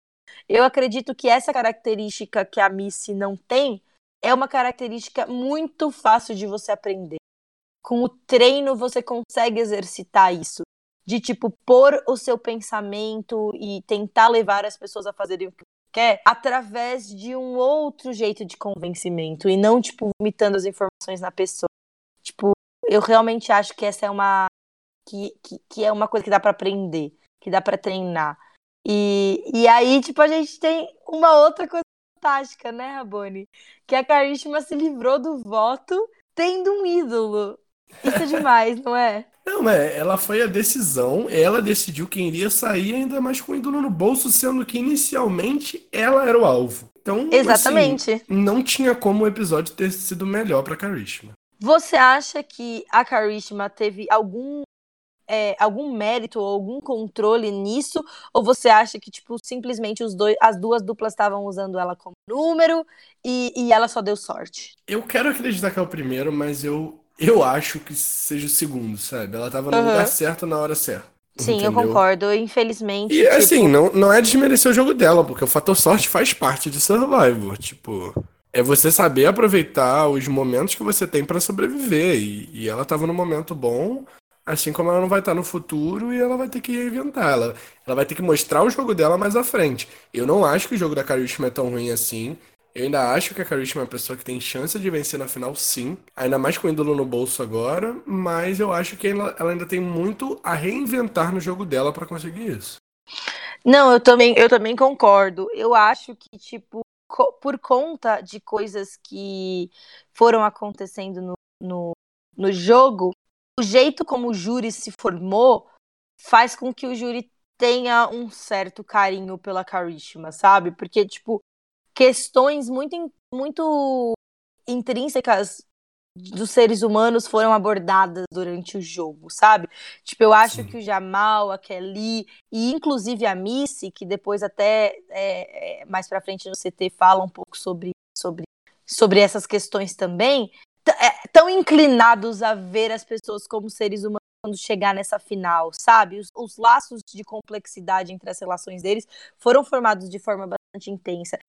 eu acredito que essa característica que a Missy não tem é uma característica muito fácil de você aprender. Com o treino você consegue exercitar isso. De tipo, pôr o seu pensamento e tentar levar as pessoas a fazerem o que quer através de um outro jeito de convencimento e não, tipo, vomitando as informações na pessoa. Tipo, eu realmente acho que essa é uma. que, que, que é uma coisa que dá para aprender, que dá para treinar. E, e aí, tipo, a gente tem uma outra coisa fantástica, né, Rabone? Que a Karishma se livrou do voto tendo um ídolo. Isso é demais, não é? Não, mas ela foi a decisão, ela decidiu quem iria sair, ainda mais com o ídolo no bolso, sendo que inicialmente ela era o alvo. Então, assim, Exatamente. Assim, não tinha como o episódio ter sido melhor pra Karishma. Você acha que a Karishma teve algum é, algum mérito ou algum controle nisso? Ou você acha que, tipo, simplesmente os dois, as duas duplas estavam usando ela como número e, e ela só deu sorte? Eu quero acreditar que é o primeiro, mas eu, eu acho que seja o segundo, sabe? Ela tava no Uhum. lugar certo na hora certa. Sim, eu entendeu? concordo. Infelizmente. E tipo, assim, não, não é desmerecer o jogo dela, porque o fator sorte faz parte de Survivor. Tipo, é você saber aproveitar os momentos que você tem pra sobreviver. E, e ela tava num momento bom, assim como ela não vai estar no futuro e ela vai ter que reinventar. Ela, ela vai ter que mostrar o jogo dela mais à frente. Eu não acho que o jogo da Karishma é tão ruim assim. Eu ainda acho que a Karishma é uma pessoa que tem chance de vencer na final, sim. Ainda mais com o ídolo no bolso agora. Mas eu acho que ela, ela ainda tem muito a reinventar no jogo dela pra conseguir isso. Não, eu também, eu também concordo. Eu acho que, tipo, co- por conta de coisas que foram acontecendo no, no, no jogo, o jeito como o júri se formou faz com que o júri tenha um certo carinho pela Karishma, sabe? Porque, tipo, questões muito, muito intrínsecas dos seres humanos foram abordadas durante o jogo, sabe? Tipo, eu acho Sim. que o Jamal, a Kelly e inclusive a Missy, que depois até é, é, mais pra frente no CT fala um pouco sobre, sobre, sobre essas questões também, estão inclinados a ver as pessoas como seres humanos quando chegar nessa final, sabe? Os, os laços de complexidade entre as relações deles foram formados de forma bastante intensa.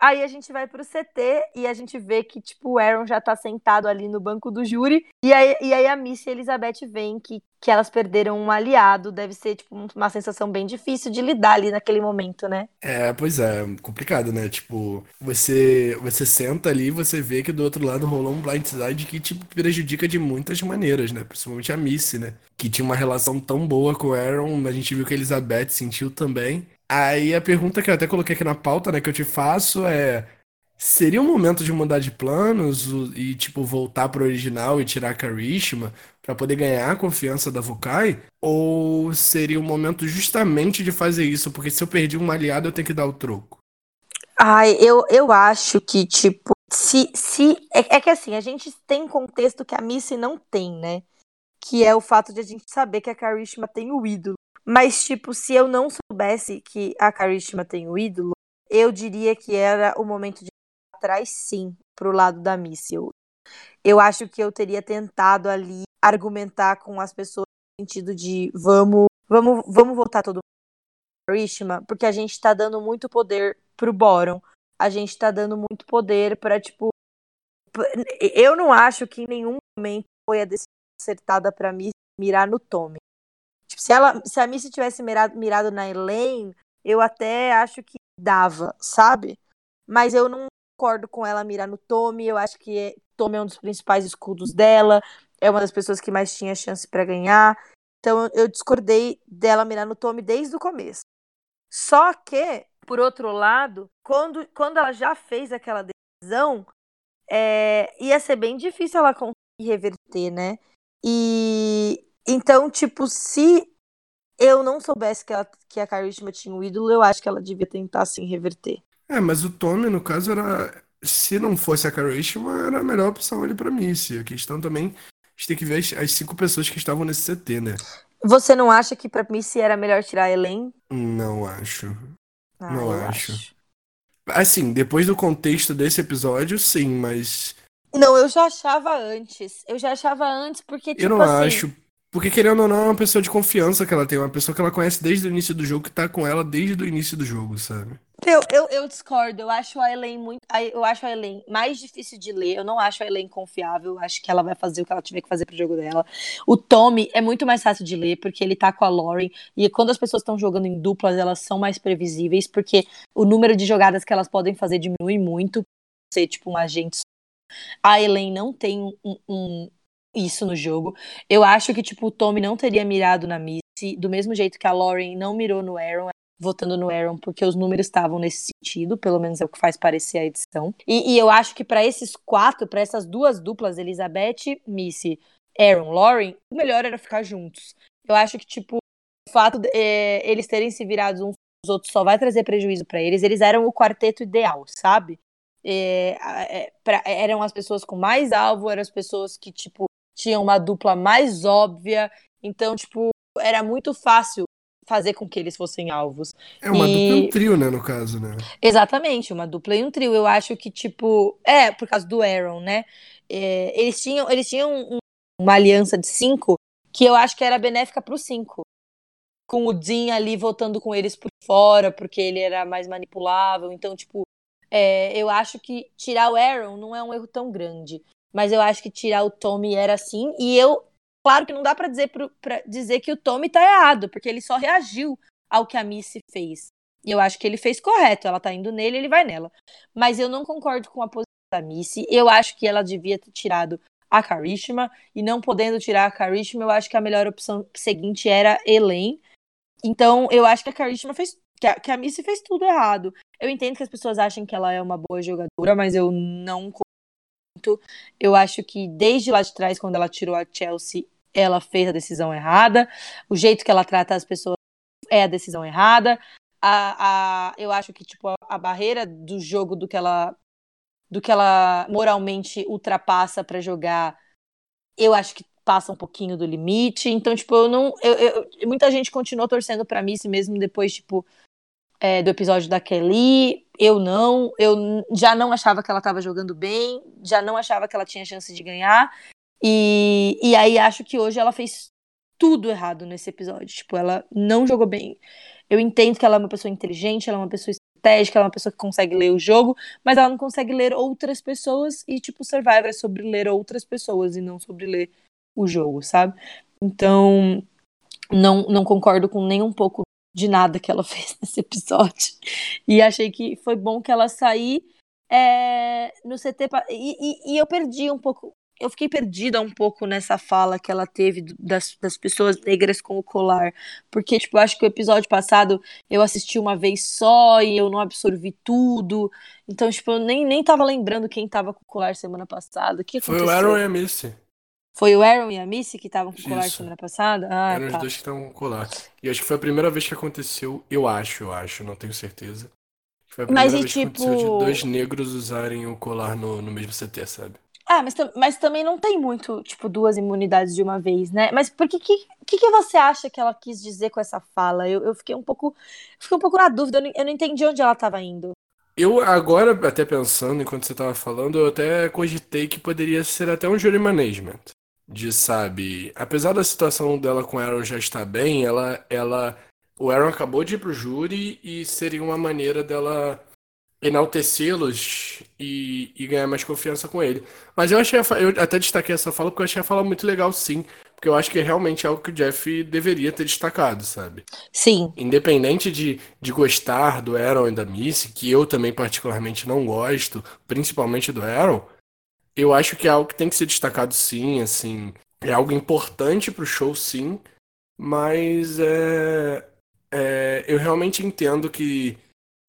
Aí a gente vai pro CT e a gente vê que, tipo, o Aaron já tá sentado ali no banco do júri. E aí, e aí a Missy e a Elizabeth veem que, que elas perderam um aliado. Deve ser, tipo, uma sensação bem difícil de lidar ali naquele momento, né? É, pois é, complicado, né? Tipo, você você senta ali e você vê que do outro lado rolou um blindside que te prejudica de muitas maneiras, né? Principalmente a Missy, né? Que tinha uma relação tão boa com o Aaron, a gente viu que a Elizabeth sentiu também. Aí a pergunta que eu até coloquei aqui na pauta, né, que eu te faço é: seria um momento de mudar de planos o- e, tipo, voltar pro original e tirar a Karishma pra poder ganhar a confiança da Vukai? Ou seria um momento justamente de fazer isso? Porque se eu perdi um aliado, eu tenho que dar o troco. Ai, eu, eu acho que, tipo, se. se é, é que assim, a gente tem contexto que a Missy não tem, né? que é o fato de a gente saber que a Karishma tem o ídolo. Mas, tipo, se eu não soubesse que a Karishma tem o ídolo, eu diria que era o momento de ir atrás, sim, pro lado da. Eu, eu acho que eu teria tentado ali argumentar com as pessoas no sentido de vamos, vamos, vamos voltar todo mundo Karishma, porque a gente tá dando muito poder pro Boron. A gente tá dando muito poder para tipo. Eu não acho que em nenhum momento foi a decisão acertada para mim mirar no Tommy. Tipo, se, ela, se a Missy tivesse mirado, mirado na Elaine, eu até acho que dava, sabe? Mas eu não concordo com ela mirar no Tommy. Eu acho que Tommy é um dos principais escudos dela. É uma das pessoas que mais tinha chance para ganhar. Então eu discordei dela mirar no Tommy desde o começo. Só que, por outro lado, quando, quando ela já fez aquela decisão, é, ia ser bem difícil ela conseguir reverter, né? E então, tipo, se eu não soubesse que, ela, que a Karishma tinha um ídolo, eu acho que ela devia tentar sim reverter. É, mas o Tommy, no caso, era. Se não fosse a Karishma, era a melhor opção ali pra Missy. A questão também. A gente tem que ver as, as cinco pessoas que estavam nesse CT, né? Você não acha que pra Missy era melhor tirar a Elaine? Não acho. Ah, não eu acho. Assim, depois do contexto desse episódio, sim, mas. Não, eu já achava antes. Eu já achava antes, porque, tipo eu não assim. acho. Porque, querendo ou não, é uma pessoa de confiança que ela tem. Uma pessoa que ela conhece desde o início do jogo, que tá com ela desde o início do jogo, sabe? Eu, eu, eu discordo. Eu acho a Elaine muito. Eu acho a Elaine mais difícil de ler. Eu não acho a Elaine confiável. Acho que ela vai fazer o que ela tiver que fazer pro jogo dela. O Tommy é muito mais fácil de ler, porque ele tá com a Lauren. E quando as pessoas estão jogando em duplas, elas são mais previsíveis, porque o número de jogadas que elas podem fazer diminui muito. Ser tipo um agente. A Elaine não tem um- isso no jogo. Eu acho que, tipo, o Tommy não teria mirado na Missy, do mesmo jeito que a Lauren não mirou no Aaron, votando no Aaron, porque os números estavam nesse sentido, pelo menos é o que faz parecer a edição. E, e eu acho que pra esses quatro, pra essas duas duplas, Elizabeth, Missy, Aaron, Lauren, o melhor era ficar juntos. Eu acho que, tipo, o fato de é, eles terem se virado uns os outros só vai trazer prejuízo pra eles. Eles eram o quarteto ideal, sabe? É, é, pra- eram as pessoas com mais alvo, eram as pessoas que, tipo, tinham uma dupla mais óbvia. Então, tipo, era muito fácil fazer com que eles fossem alvos. É uma E- dupla e um trio, né, no caso, né? Exatamente, uma dupla e um trio. Eu acho que, tipo, é, por causa do Aaron, né? É, eles tinham, eles tinham um- uma aliança de cinco que eu acho que era benéfica pro cinco. Com o Dean ali votando com eles por fora, porque ele era mais manipulável. Então, tipo, é, eu acho que tirar o Aaron não é um erro tão grande. Mas eu acho que tirar o Tommy era assim. E eu, claro que não dá pra dizer, pro- pra dizer que o Tommy tá errado, porque ele só reagiu ao que a Missy fez. E eu acho que ele fez correto. Ela tá indo nele, ele vai nela. Mas eu não concordo com a posição da Missy. Eu acho que ela devia ter tirado a Karishma. E não podendo tirar a Karishma, eu acho que a melhor opção seguinte era Elaine. Então, eu acho que a Karishma fez. Que a, que a Missy fez tudo errado. Eu entendo que as pessoas acham que ela é uma boa jogadora, mas eu não. Eu acho que desde lá de trás, quando ela tirou a Chelsea, ela fez a decisão errada. O jeito que ela trata as pessoas é a decisão errada. A, a, eu acho que tipo a, a barreira do jogo do que ela do que ela moralmente ultrapassa pra jogar eu acho que passa um pouquinho do limite. Então tipo eu não eu, eu- muita gente continuou torcendo pra Missy mesmo depois tipo é, do episódio da Kelly eu não eu já não achava que ela tava jogando bem já não achava que ela tinha chance de ganhar e, e aí acho que hoje ela fez tudo errado nesse episódio tipo ela não jogou bem eu entendo que ela é uma pessoa inteligente, ela é uma pessoa estratégica, ela é uma pessoa que consegue ler o jogo, mas ela não consegue ler outras pessoas e, tipo, Survivor é sobre ler outras pessoas e não sobre ler o jogo, sabe? Então, não, não concordo com nem um pouco de nada que ela (laughs) fez nesse episódio. E achei que foi bom que ela sair é, no CT. E, e, e eu perdi um pouco. Eu fiquei perdida um pouco nessa fala que ela teve das, das pessoas negras com o colar. Porque, tipo, eu acho que o episódio passado eu assisti uma vez só e eu não absorvi tudo. Então, tipo, eu nem, nem tava lembrando quem tava com o colar semana passada. O que Foi aconteceu? o Aaron e a Missy. Foi o Aaron e a Missy que estavam com o colar Isso. semana passada? Ah, Eram os tá. dois que estavam com colar. E acho que foi a primeira vez que aconteceu, eu acho, eu acho, não tenho certeza. Foi a primeira Mas e vez que aconteceu de tipo- dois negros usarem o colar no, no mesmo CT, sabe? Ah, mas, mas também não tem muito, tipo, duas imunidades de uma vez, né? Mas por que, que, que você acha que ela quis dizer com essa fala? Eu, eu fiquei um pouco. Fiquei um pouco na dúvida, eu não, eu não entendi onde ela estava indo. Eu agora, até pensando, enquanto você estava falando, eu até cogitei que poderia ser até um jury management. De, sabe, apesar da situação dela com o Aaron já estar bem, ela, ela, o Aaron acabou de ir pro júri e seria uma maneira dela enaltecê-los e, e, ganhar mais confiança com ele. Mas eu achei, eu até destaquei essa fala porque eu achei a fala muito legal, sim. Porque eu acho que é realmente algo que o Jeff deveria ter destacado, sabe? Sim. Independente de, de gostar do Aaron e da Missy, que eu também particularmente não gosto, principalmente do Aaron, eu acho que é algo que tem que ser destacado sim, assim. É algo importante pro show, sim. Mas é, é eu realmente entendo que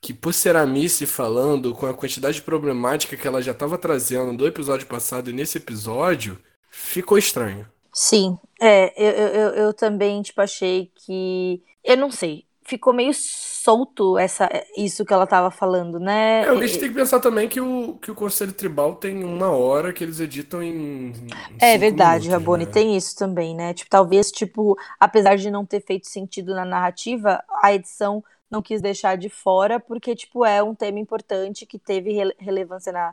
que por ser a Missy falando, com a quantidade de problemática que ela já estava trazendo do episódio passado e nesse episódio, ficou estranho. Sim, é, eu, eu, eu também, tipo, achei que. Eu não sei, ficou meio solto essa, isso que ela estava falando, né? É, a gente tem que pensar também que o, que o Conselho Tribal tem uma hora que eles editam em. em é verdade, minutos, Rabone, né? tem isso também, né? Tipo, talvez, tipo, apesar de não ter feito sentido na narrativa, a edição não quis deixar de fora, porque, tipo, é um tema importante que teve rele relevância na,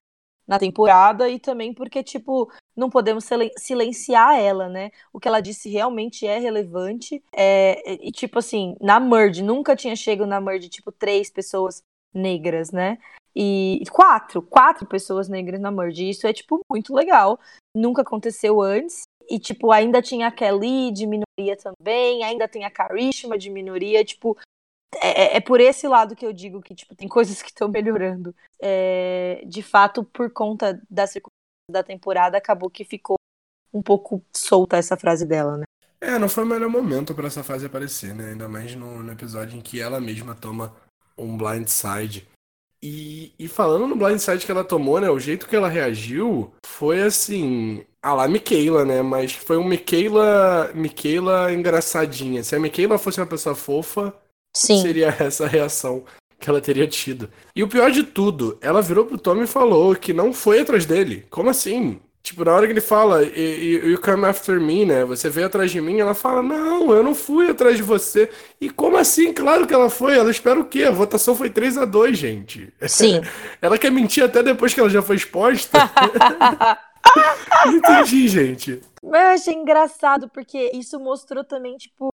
na temporada e também porque, tipo, não podemos silenciar ela, né? O que ela disse realmente é relevante. É, e, tipo assim, na Merge, nunca tinha chegado na Merge, tipo, três pessoas negras, né? E quatro, quatro pessoas negras na Merge. isso é, tipo, muito legal. Nunca aconteceu antes. E, tipo, ainda tinha a Kelly de minoria também, ainda tem a Karishma de minoria. Tipo, é, é, é, por esse lado que eu digo que tipo, tem coisas que estão melhorando. É, de fato, por conta da circunstância da temporada, acabou que ficou um pouco solta essa frase dela, né? É, não foi o melhor momento para essa frase aparecer, né? Ainda mais no, no, episódio em que ela mesma toma um blindside. E, e falando no blindside que ela tomou, né? O jeito que ela reagiu foi assim. A lá Michaela, né? Mas foi um Michaela, Michaela engraçadinha. Se a Michaela fosse uma pessoa fofa, Sim. seria (laughs) essa reação que ela teria tido. E o pior de tudo, ela virou pro Tommy e falou que não foi atrás dele. Como assim? Tipo, na hora que ele fala, you come after me, né? Você veio atrás de mim, ela fala, não, eu não fui atrás de você. E como assim? Claro que ela foi. Ela espera o quê? A votação foi 3 a 2 gente. Sim. (laughs) ela quer mentir até depois que ela já foi exposta. (laughs) não entendi, gente. Mas eu achei engraçado, porque isso mostrou também, tipo,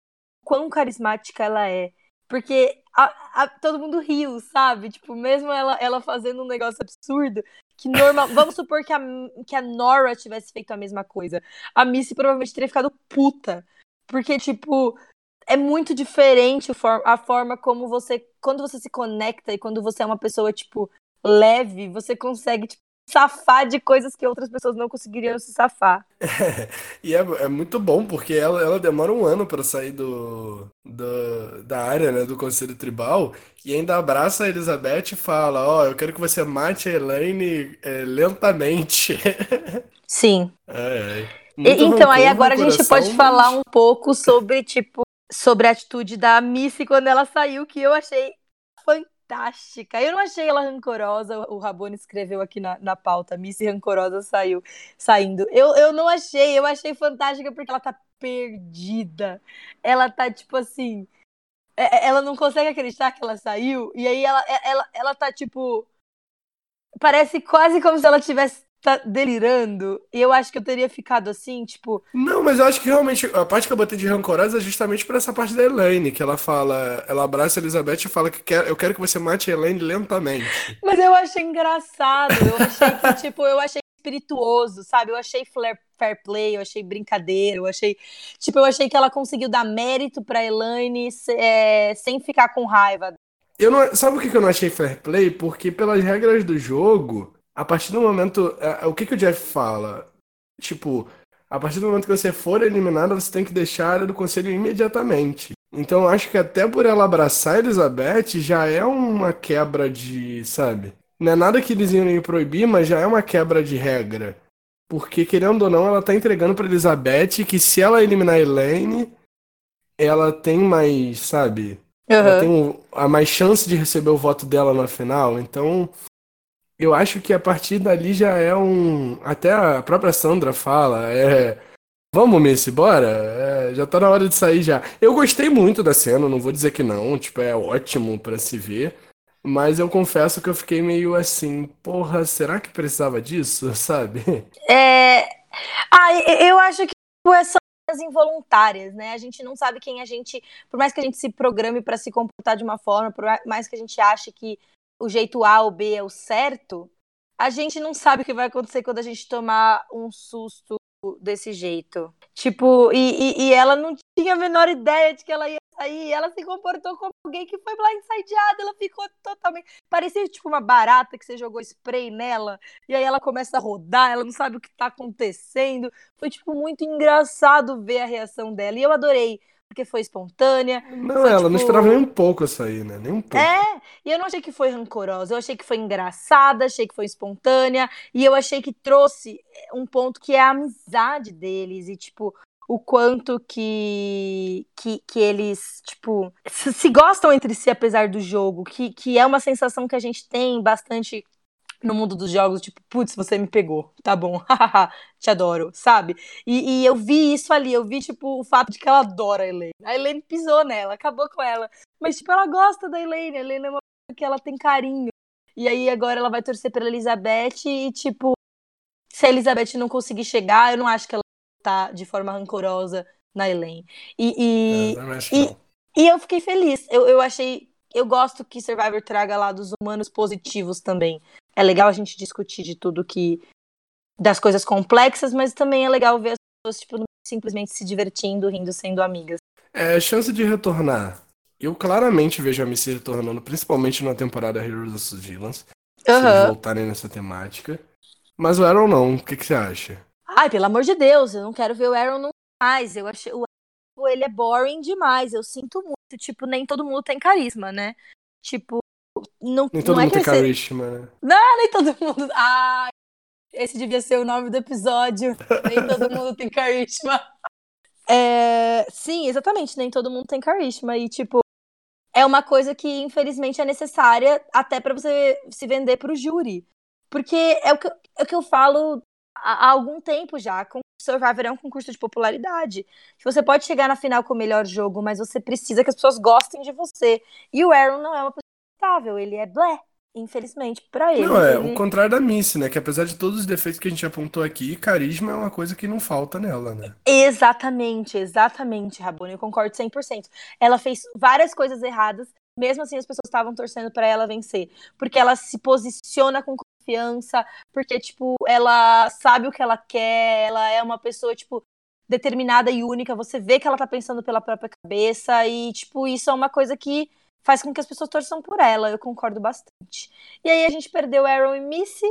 quão carismática ela é. Porque a, a, todo mundo riu, sabe? Tipo, mesmo ela, ela fazendo um negócio absurdo, que normal. (laughs) Vamos supor que a, que a Nora tivesse feito a mesma coisa. A Missy provavelmente teria ficado puta. Porque, tipo, é muito diferente a forma como você. Quando você se conecta e quando você é uma pessoa, tipo, leve, você consegue, tipo, safar de coisas que outras pessoas não conseguiriam se safar. (laughs) É, e é, é, muito bom, porque ela, ela demora um ano para sair do, do, da área, né, do Conselho Tribal, e ainda abraça a Elizabeth e fala, ó, oh, eu quero que você mate a Elaine é, lentamente. (laughs) Sim. É, então, aí agora a gente pode mas... falar um pouco sobre, tipo, sobre a atitude da Missy quando ela saiu, que eu achei fantástica. Eu não achei ela rancorosa. O Rabone escreveu aqui na, na pauta. Missy rancorosa saiu saindo. Eu, eu não achei, eu achei fantástica porque ela tá perdida. Ela tá tipo assim. É, é, ela não consegue acreditar que ela saiu. E aí ela, é, ela, ela tá tipo. Parece quase como se ela tivesse tá delirando. E eu acho que eu teria ficado assim, tipo. Não, mas eu acho que realmente a parte que eu botei de rancorosa é justamente por essa parte da Elaine, que ela fala, ela abraça a Elizabeth e fala que quer, eu quero que você mate a Elaine lentamente. Mas eu achei engraçado, eu achei que, (laughs) tipo, eu achei espirituoso, sabe? Eu achei fair, fair play, eu achei brincadeira, eu achei. Tipo, eu achei que ela conseguiu dar mérito pra Elaine é, sem ficar com raiva. Eu não, sabe o que eu não achei fair play? Porque pelas regras do jogo, a partir do momento. É, é, o que, que o Jeff fala? Tipo, a partir do momento que você for eliminado, você tem que deixar a área do conselho imediatamente. Então acho que até por ela abraçar a Elizabeth já é uma quebra de. sabe? Não é nada que eles iam proibir, mas já é uma quebra de regra. Porque, querendo ou não, ela tá entregando pra Elizabeth que se ela eliminar a Elaine, ela tem mais, sabe? Uhum. Ela tem a mais chance de receber o voto dela na final. Então, eu acho que a partir dali já é um. Até a própria Sandra fala, é. Vamos, Missy, bora? É, já tá na hora de sair já. Eu gostei muito da cena, não vou dizer que não, tipo, é ótimo para se ver. Mas eu confesso que eu fiquei meio assim, porra, será que precisava disso, (laughs) sabe? É. Ah, eu acho que é só involuntárias, né? A gente não sabe quem a gente, por mais que a gente se programe para se comportar de uma forma, por mais que a gente ache que o jeito A ou B é o certo, a gente não sabe o que vai acontecer quando a gente tomar um susto desse jeito. Tipo, e, e, e, ela não tinha a menor ideia de que ela ia sair. Ela se comportou como alguém que foi blindsideada. Ela ficou totalmente. Parecia tipo uma barata que você jogou spray nela. E aí ela começa a rodar, ela não sabe o que tá acontecendo. Foi, tipo, muito engraçado ver a reação dela. E eu adorei porque foi espontânea. Não, foi, ela tipo... não esperava nem um pouco essa aí, né? Nem um pouco. É, e eu não achei que foi rancorosa, eu achei que foi engraçada, achei que foi espontânea, e eu achei que trouxe um ponto que é a amizade deles, e tipo, o quanto que, que, que eles, tipo, se gostam entre si apesar do jogo, que, que é uma sensação que a gente tem bastante no mundo dos jogos, tipo, putz, você me pegou, tá bom, (laughs) te adoro, sabe? E, e, eu vi isso ali, eu vi, tipo, o fato de que ela adora a Elaine. A Elaine pisou nela, acabou com ela. Mas, tipo, ela gosta da Elaine, a Elaine é uma que ela tem carinho. E aí agora ela vai torcer pela Elizabeth e, tipo, se a Elizabeth não conseguir chegar, eu não acho que ela tá de forma rancorosa na Elaine. E, e, é, e, e, eu fiquei feliz. Eu, eu achei. Eu gosto que Survivor traga lados humanos positivos também é legal a gente discutir de tudo que. das coisas complexas, mas também é legal ver as pessoas, tipo, simplesmente se divertindo, rindo, sendo amigas. É, chance de retornar. Eu claramente vejo a Missy retornando, principalmente na temporada Heroes of Villains. Uhum. Se eles voltarem nessa temática. Mas o Aaron não, o que, que você acha? Ai, pelo amor de Deus, eu não quero ver o Aaron nunca mais. Eu achei o ele é boring demais. Eu sinto muito. Tipo, nem todo mundo tem carisma, né? Tipo, não, nem todo não é mundo tem carisma, né? Não, nem todo mundo. Ah, esse devia ser o nome do episódio. nem todo mundo tem carisma. (laughs) É, sim, exatamente, nem todo mundo tem carisma. E, tipo, é uma coisa que, infelizmente, é necessária até para você se vender pro júri. Porque é o que, é o que eu falo há, algum tempo já. Com Survivor é um concurso de popularidade. Você pode chegar na final com o melhor jogo, mas você precisa que as pessoas gostem de você. E o Aaron não é uma pessoa ele é blé. Infelizmente, para ele. Não, é ele... o contrário da Missy, né? Que apesar de todos os defeitos que a gente apontou aqui, carisma é uma coisa que não falta nela, né? Exatamente, exatamente, Rabone. Eu concordo 100%. Ela fez várias coisas erradas, mesmo assim as pessoas estavam torcendo para ela vencer. Porque ela se posiciona com confiança, porque, tipo, ela sabe o que ela quer, ela é uma pessoa, tipo, determinada e única. Você vê que ela tá pensando pela própria cabeça e, tipo, isso é uma coisa que faz com que as pessoas torçam por ela. Eu concordo bastante. E aí a gente perdeu Aaron e Missy.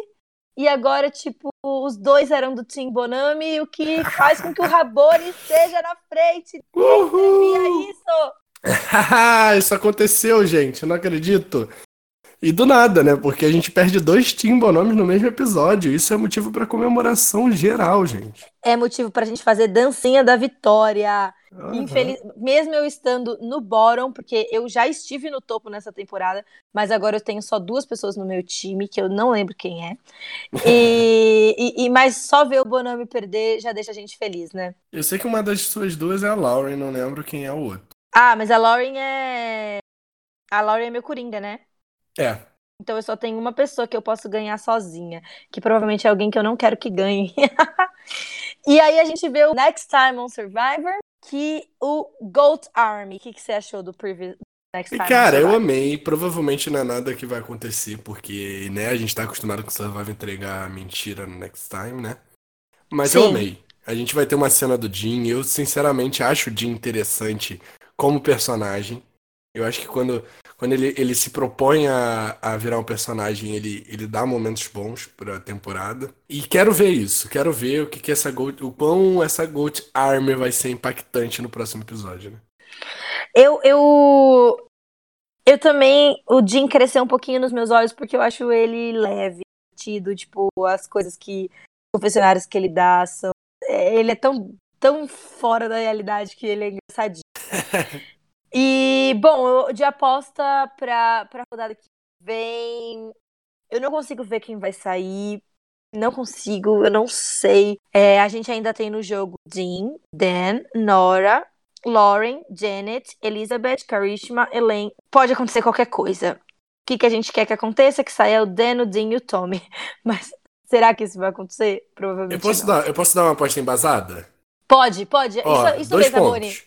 E agora, tipo, os dois eram do Team Bonami, o que faz com que o Rabone esteja na frente. Uhul! isso! (laughs) isso aconteceu, gente. Eu não acredito. E do nada, né? Porque a gente perde dois Timbonomes no mesmo episódio. Isso é motivo para comemoração geral, gente. É motivo pra gente fazer dancinha da vitória. Uhum. Infeliz... Mesmo eu estando no bottom, porque eu já estive no topo nessa temporada, mas agora eu tenho só duas pessoas no meu time, que eu não lembro quem é. E, (laughs) e, e mas só ver o Bonami perder já deixa a gente feliz, né? Eu sei que uma das suas duas é a Lauren, não lembro quem é o outro. Ah, mas a Lauren é. A Lauren é meu coringa, né? É. Então eu só tenho uma pessoa que eu posso ganhar sozinha, que provavelmente é alguém que eu não quero que ganhe. (laughs) e aí a gente vê o Next Time on Survivor, que o Goat Army. O que, que você achou do previous Next Time? Cara, eu amei. Provavelmente não é nada que vai acontecer, porque né, a gente tá acostumado com o Survivor entregar mentira no Next Time, né? Mas Sim. eu amei. A gente vai ter uma cena do Jim. Eu, sinceramente, acho o Jim interessante como personagem. Eu acho que quando quando ele, ele se propõe a, a virar um personagem, ele, ele dá momentos bons pra temporada. E quero ver isso, quero ver o que, que essa Gold, o quão essa Gold Armor vai ser impactante no próximo episódio, né? Eu, eu, eu também, o Jim cresceu um pouquinho nos meus olhos porque eu acho ele leve, tido, tipo, as coisas que, confessionários que ele dá são, é, ele é tão, tão fora da realidade que ele é engraçadinho. (laughs) E, bom, de aposta pra, pra rodada que vem, Eu não consigo ver quem vai sair. Não consigo, eu não sei. É, a gente ainda tem no jogo Dean, Dan, Nora, Lauren, Janet, Elizabeth, Karishma, Elaine. Pode acontecer qualquer coisa. O que, que a gente quer que aconteça? Que saia o Dan, o Dean e o Tommy. (laughs) Mas será que isso vai acontecer? Provavelmente Eu posso, não. dar, eu posso dar uma aposta embasada? Pode, pode. Ó, isso isso dois mesmo, pontos.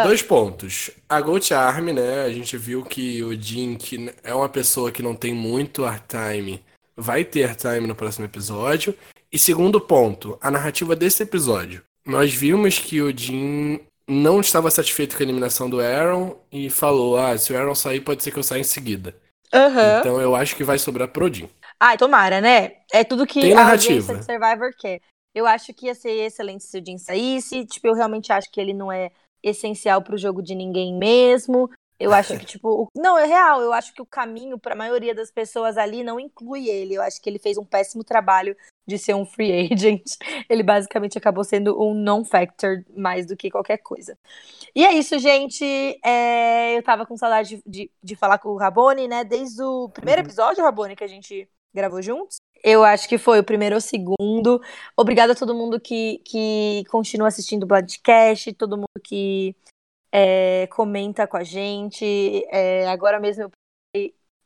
Ah. Dois pontos. A Gold Army, né? A gente viu que o Jin, que é uma pessoa que não tem muito airtime, vai ter airtime no próximo episódio. E segundo ponto, a narrativa desse episódio. Nós vimos que o Jin não estava satisfeito com a eliminação do Aaron e falou: Ah, se o Aaron sair, pode ser que eu saia em seguida. Aham. Então eu acho que vai sobrar pro Jin. Ai, tomara, né? É tudo que Tem a narrativa. audiência de Survivor quer. Eu acho que ia ser excelente se o Jim saísse. Tipo, eu realmente acho que ele não é essencial pro jogo de ninguém mesmo. Eu acho que, (laughs) tipo, o- não, é real. Eu acho que o caminho pra maioria das pessoas ali não inclui ele. Eu acho que ele fez um péssimo trabalho de ser um free (laughs) agent. Ele basicamente acabou sendo um non-factor mais do que qualquer coisa. E é isso, gente. É, eu tava com saudade de, de, de falar com o Rabone, né? Desde o primeiro Uhum. episódio, Rabone, que a gente gravou juntos. Eu acho que foi o primeiro ou o segundo. Obrigada a todo mundo que, que continua assistindo o podcast, todo mundo que é, comenta com a gente. É, agora mesmo eu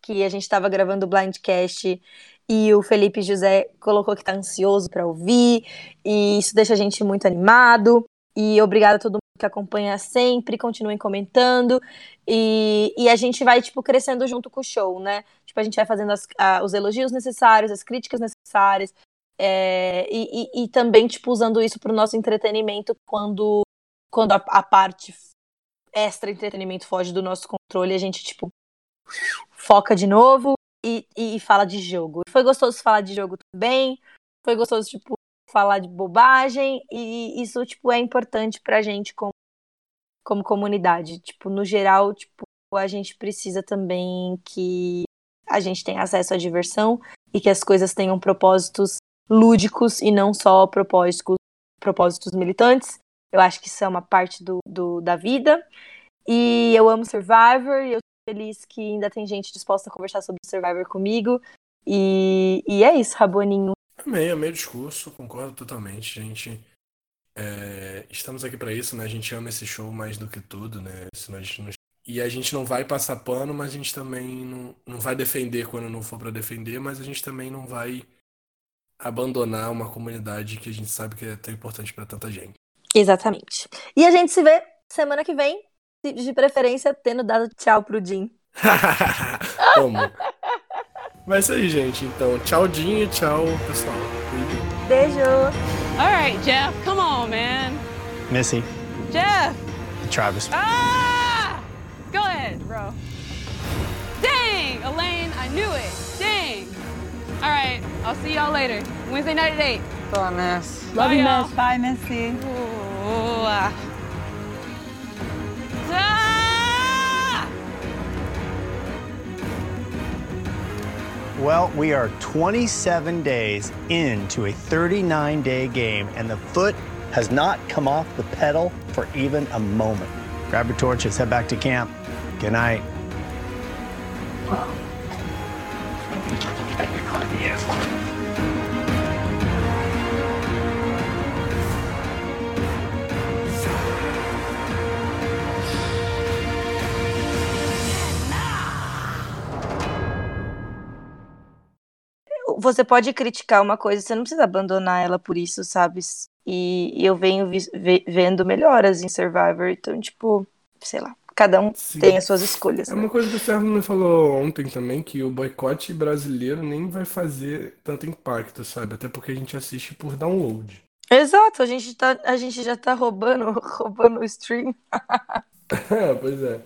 que a gente estava gravando o Blindcast e o Felipe José colocou que está ansioso para ouvir, e isso deixa a gente muito animado. E obrigada a todo mundo que acompanha sempre, continuem comentando. E, e a gente vai, tipo, crescendo junto com o show, né? Tipo, a gente vai fazendo as- a- os elogios necessários, as críticas necessárias. é, e, e- e também, tipo, usando isso para o nosso entretenimento quando, quando a, a parte extra entretenimento foge do nosso controle, a gente, tipo, foca de novo e, e fala de jogo. Foi gostoso falar de jogo também. Foi gostoso, tipo, falar de bobagem. E isso, tipo, é importante pra gente como, como comunidade. Tipo, no geral, tipo, a gente precisa também que a gente tenha acesso à diversão e que as coisas tenham propósitos lúdicos e não só propósitos, propósitos militantes. Eu acho que isso é uma parte do, do- da vida. E eu amo Survivor e eu tô feliz que ainda tem gente disposta a conversar sobre Survivor comigo. E, e é isso, Raboninho. Amei, amei o discurso, concordo totalmente, gente. É, estamos aqui pra isso, né? A gente ama esse show mais do que tudo, né? Senão a gente não- E a gente não vai passar pano, mas a gente também não, não vai defender quando não for pra defender, mas a gente também não vai abandonar uma comunidade que a gente sabe que é tão importante pra tanta gente. Exatamente. E a gente se vê semana que vem, se- de preferência tendo dado tchau pro Jim. (laughs) Amo. Mas é isso aí, gente. Então, tchau, Dinho, tchau, pessoal. Beijo! All right, Jeff, come on, man. Missy, Jeff! Travis. Ah! Go ahead, bro. Dang, Elaine, I knew it. Dang. All right, I'll see y'all later. Wednesday night at 8. Bye, Miss. Love Love you, y'all. Miss. Bye, Missy. Ooh, ah. Ah! Well, we are 27 days into a 39 day game, and the foot has not come off the pedal for even a moment. Grab your torches, head back to camp. Good night. Você pode criticar uma coisa, você não precisa abandonar ela por isso, sabe? E, eu venho vendo melhoras em Survivor, então, tipo, sei lá, cada um Sim. tem as suas escolhas. É né? uma coisa que o Sérgio me falou ontem também, que o boicote brasileiro nem vai fazer tanto impacto, sabe? Até porque a gente assiste por download. Exato, a gente, tá, a gente já tá roubando, (laughs) roubando o stream. (laughs) É, pois é.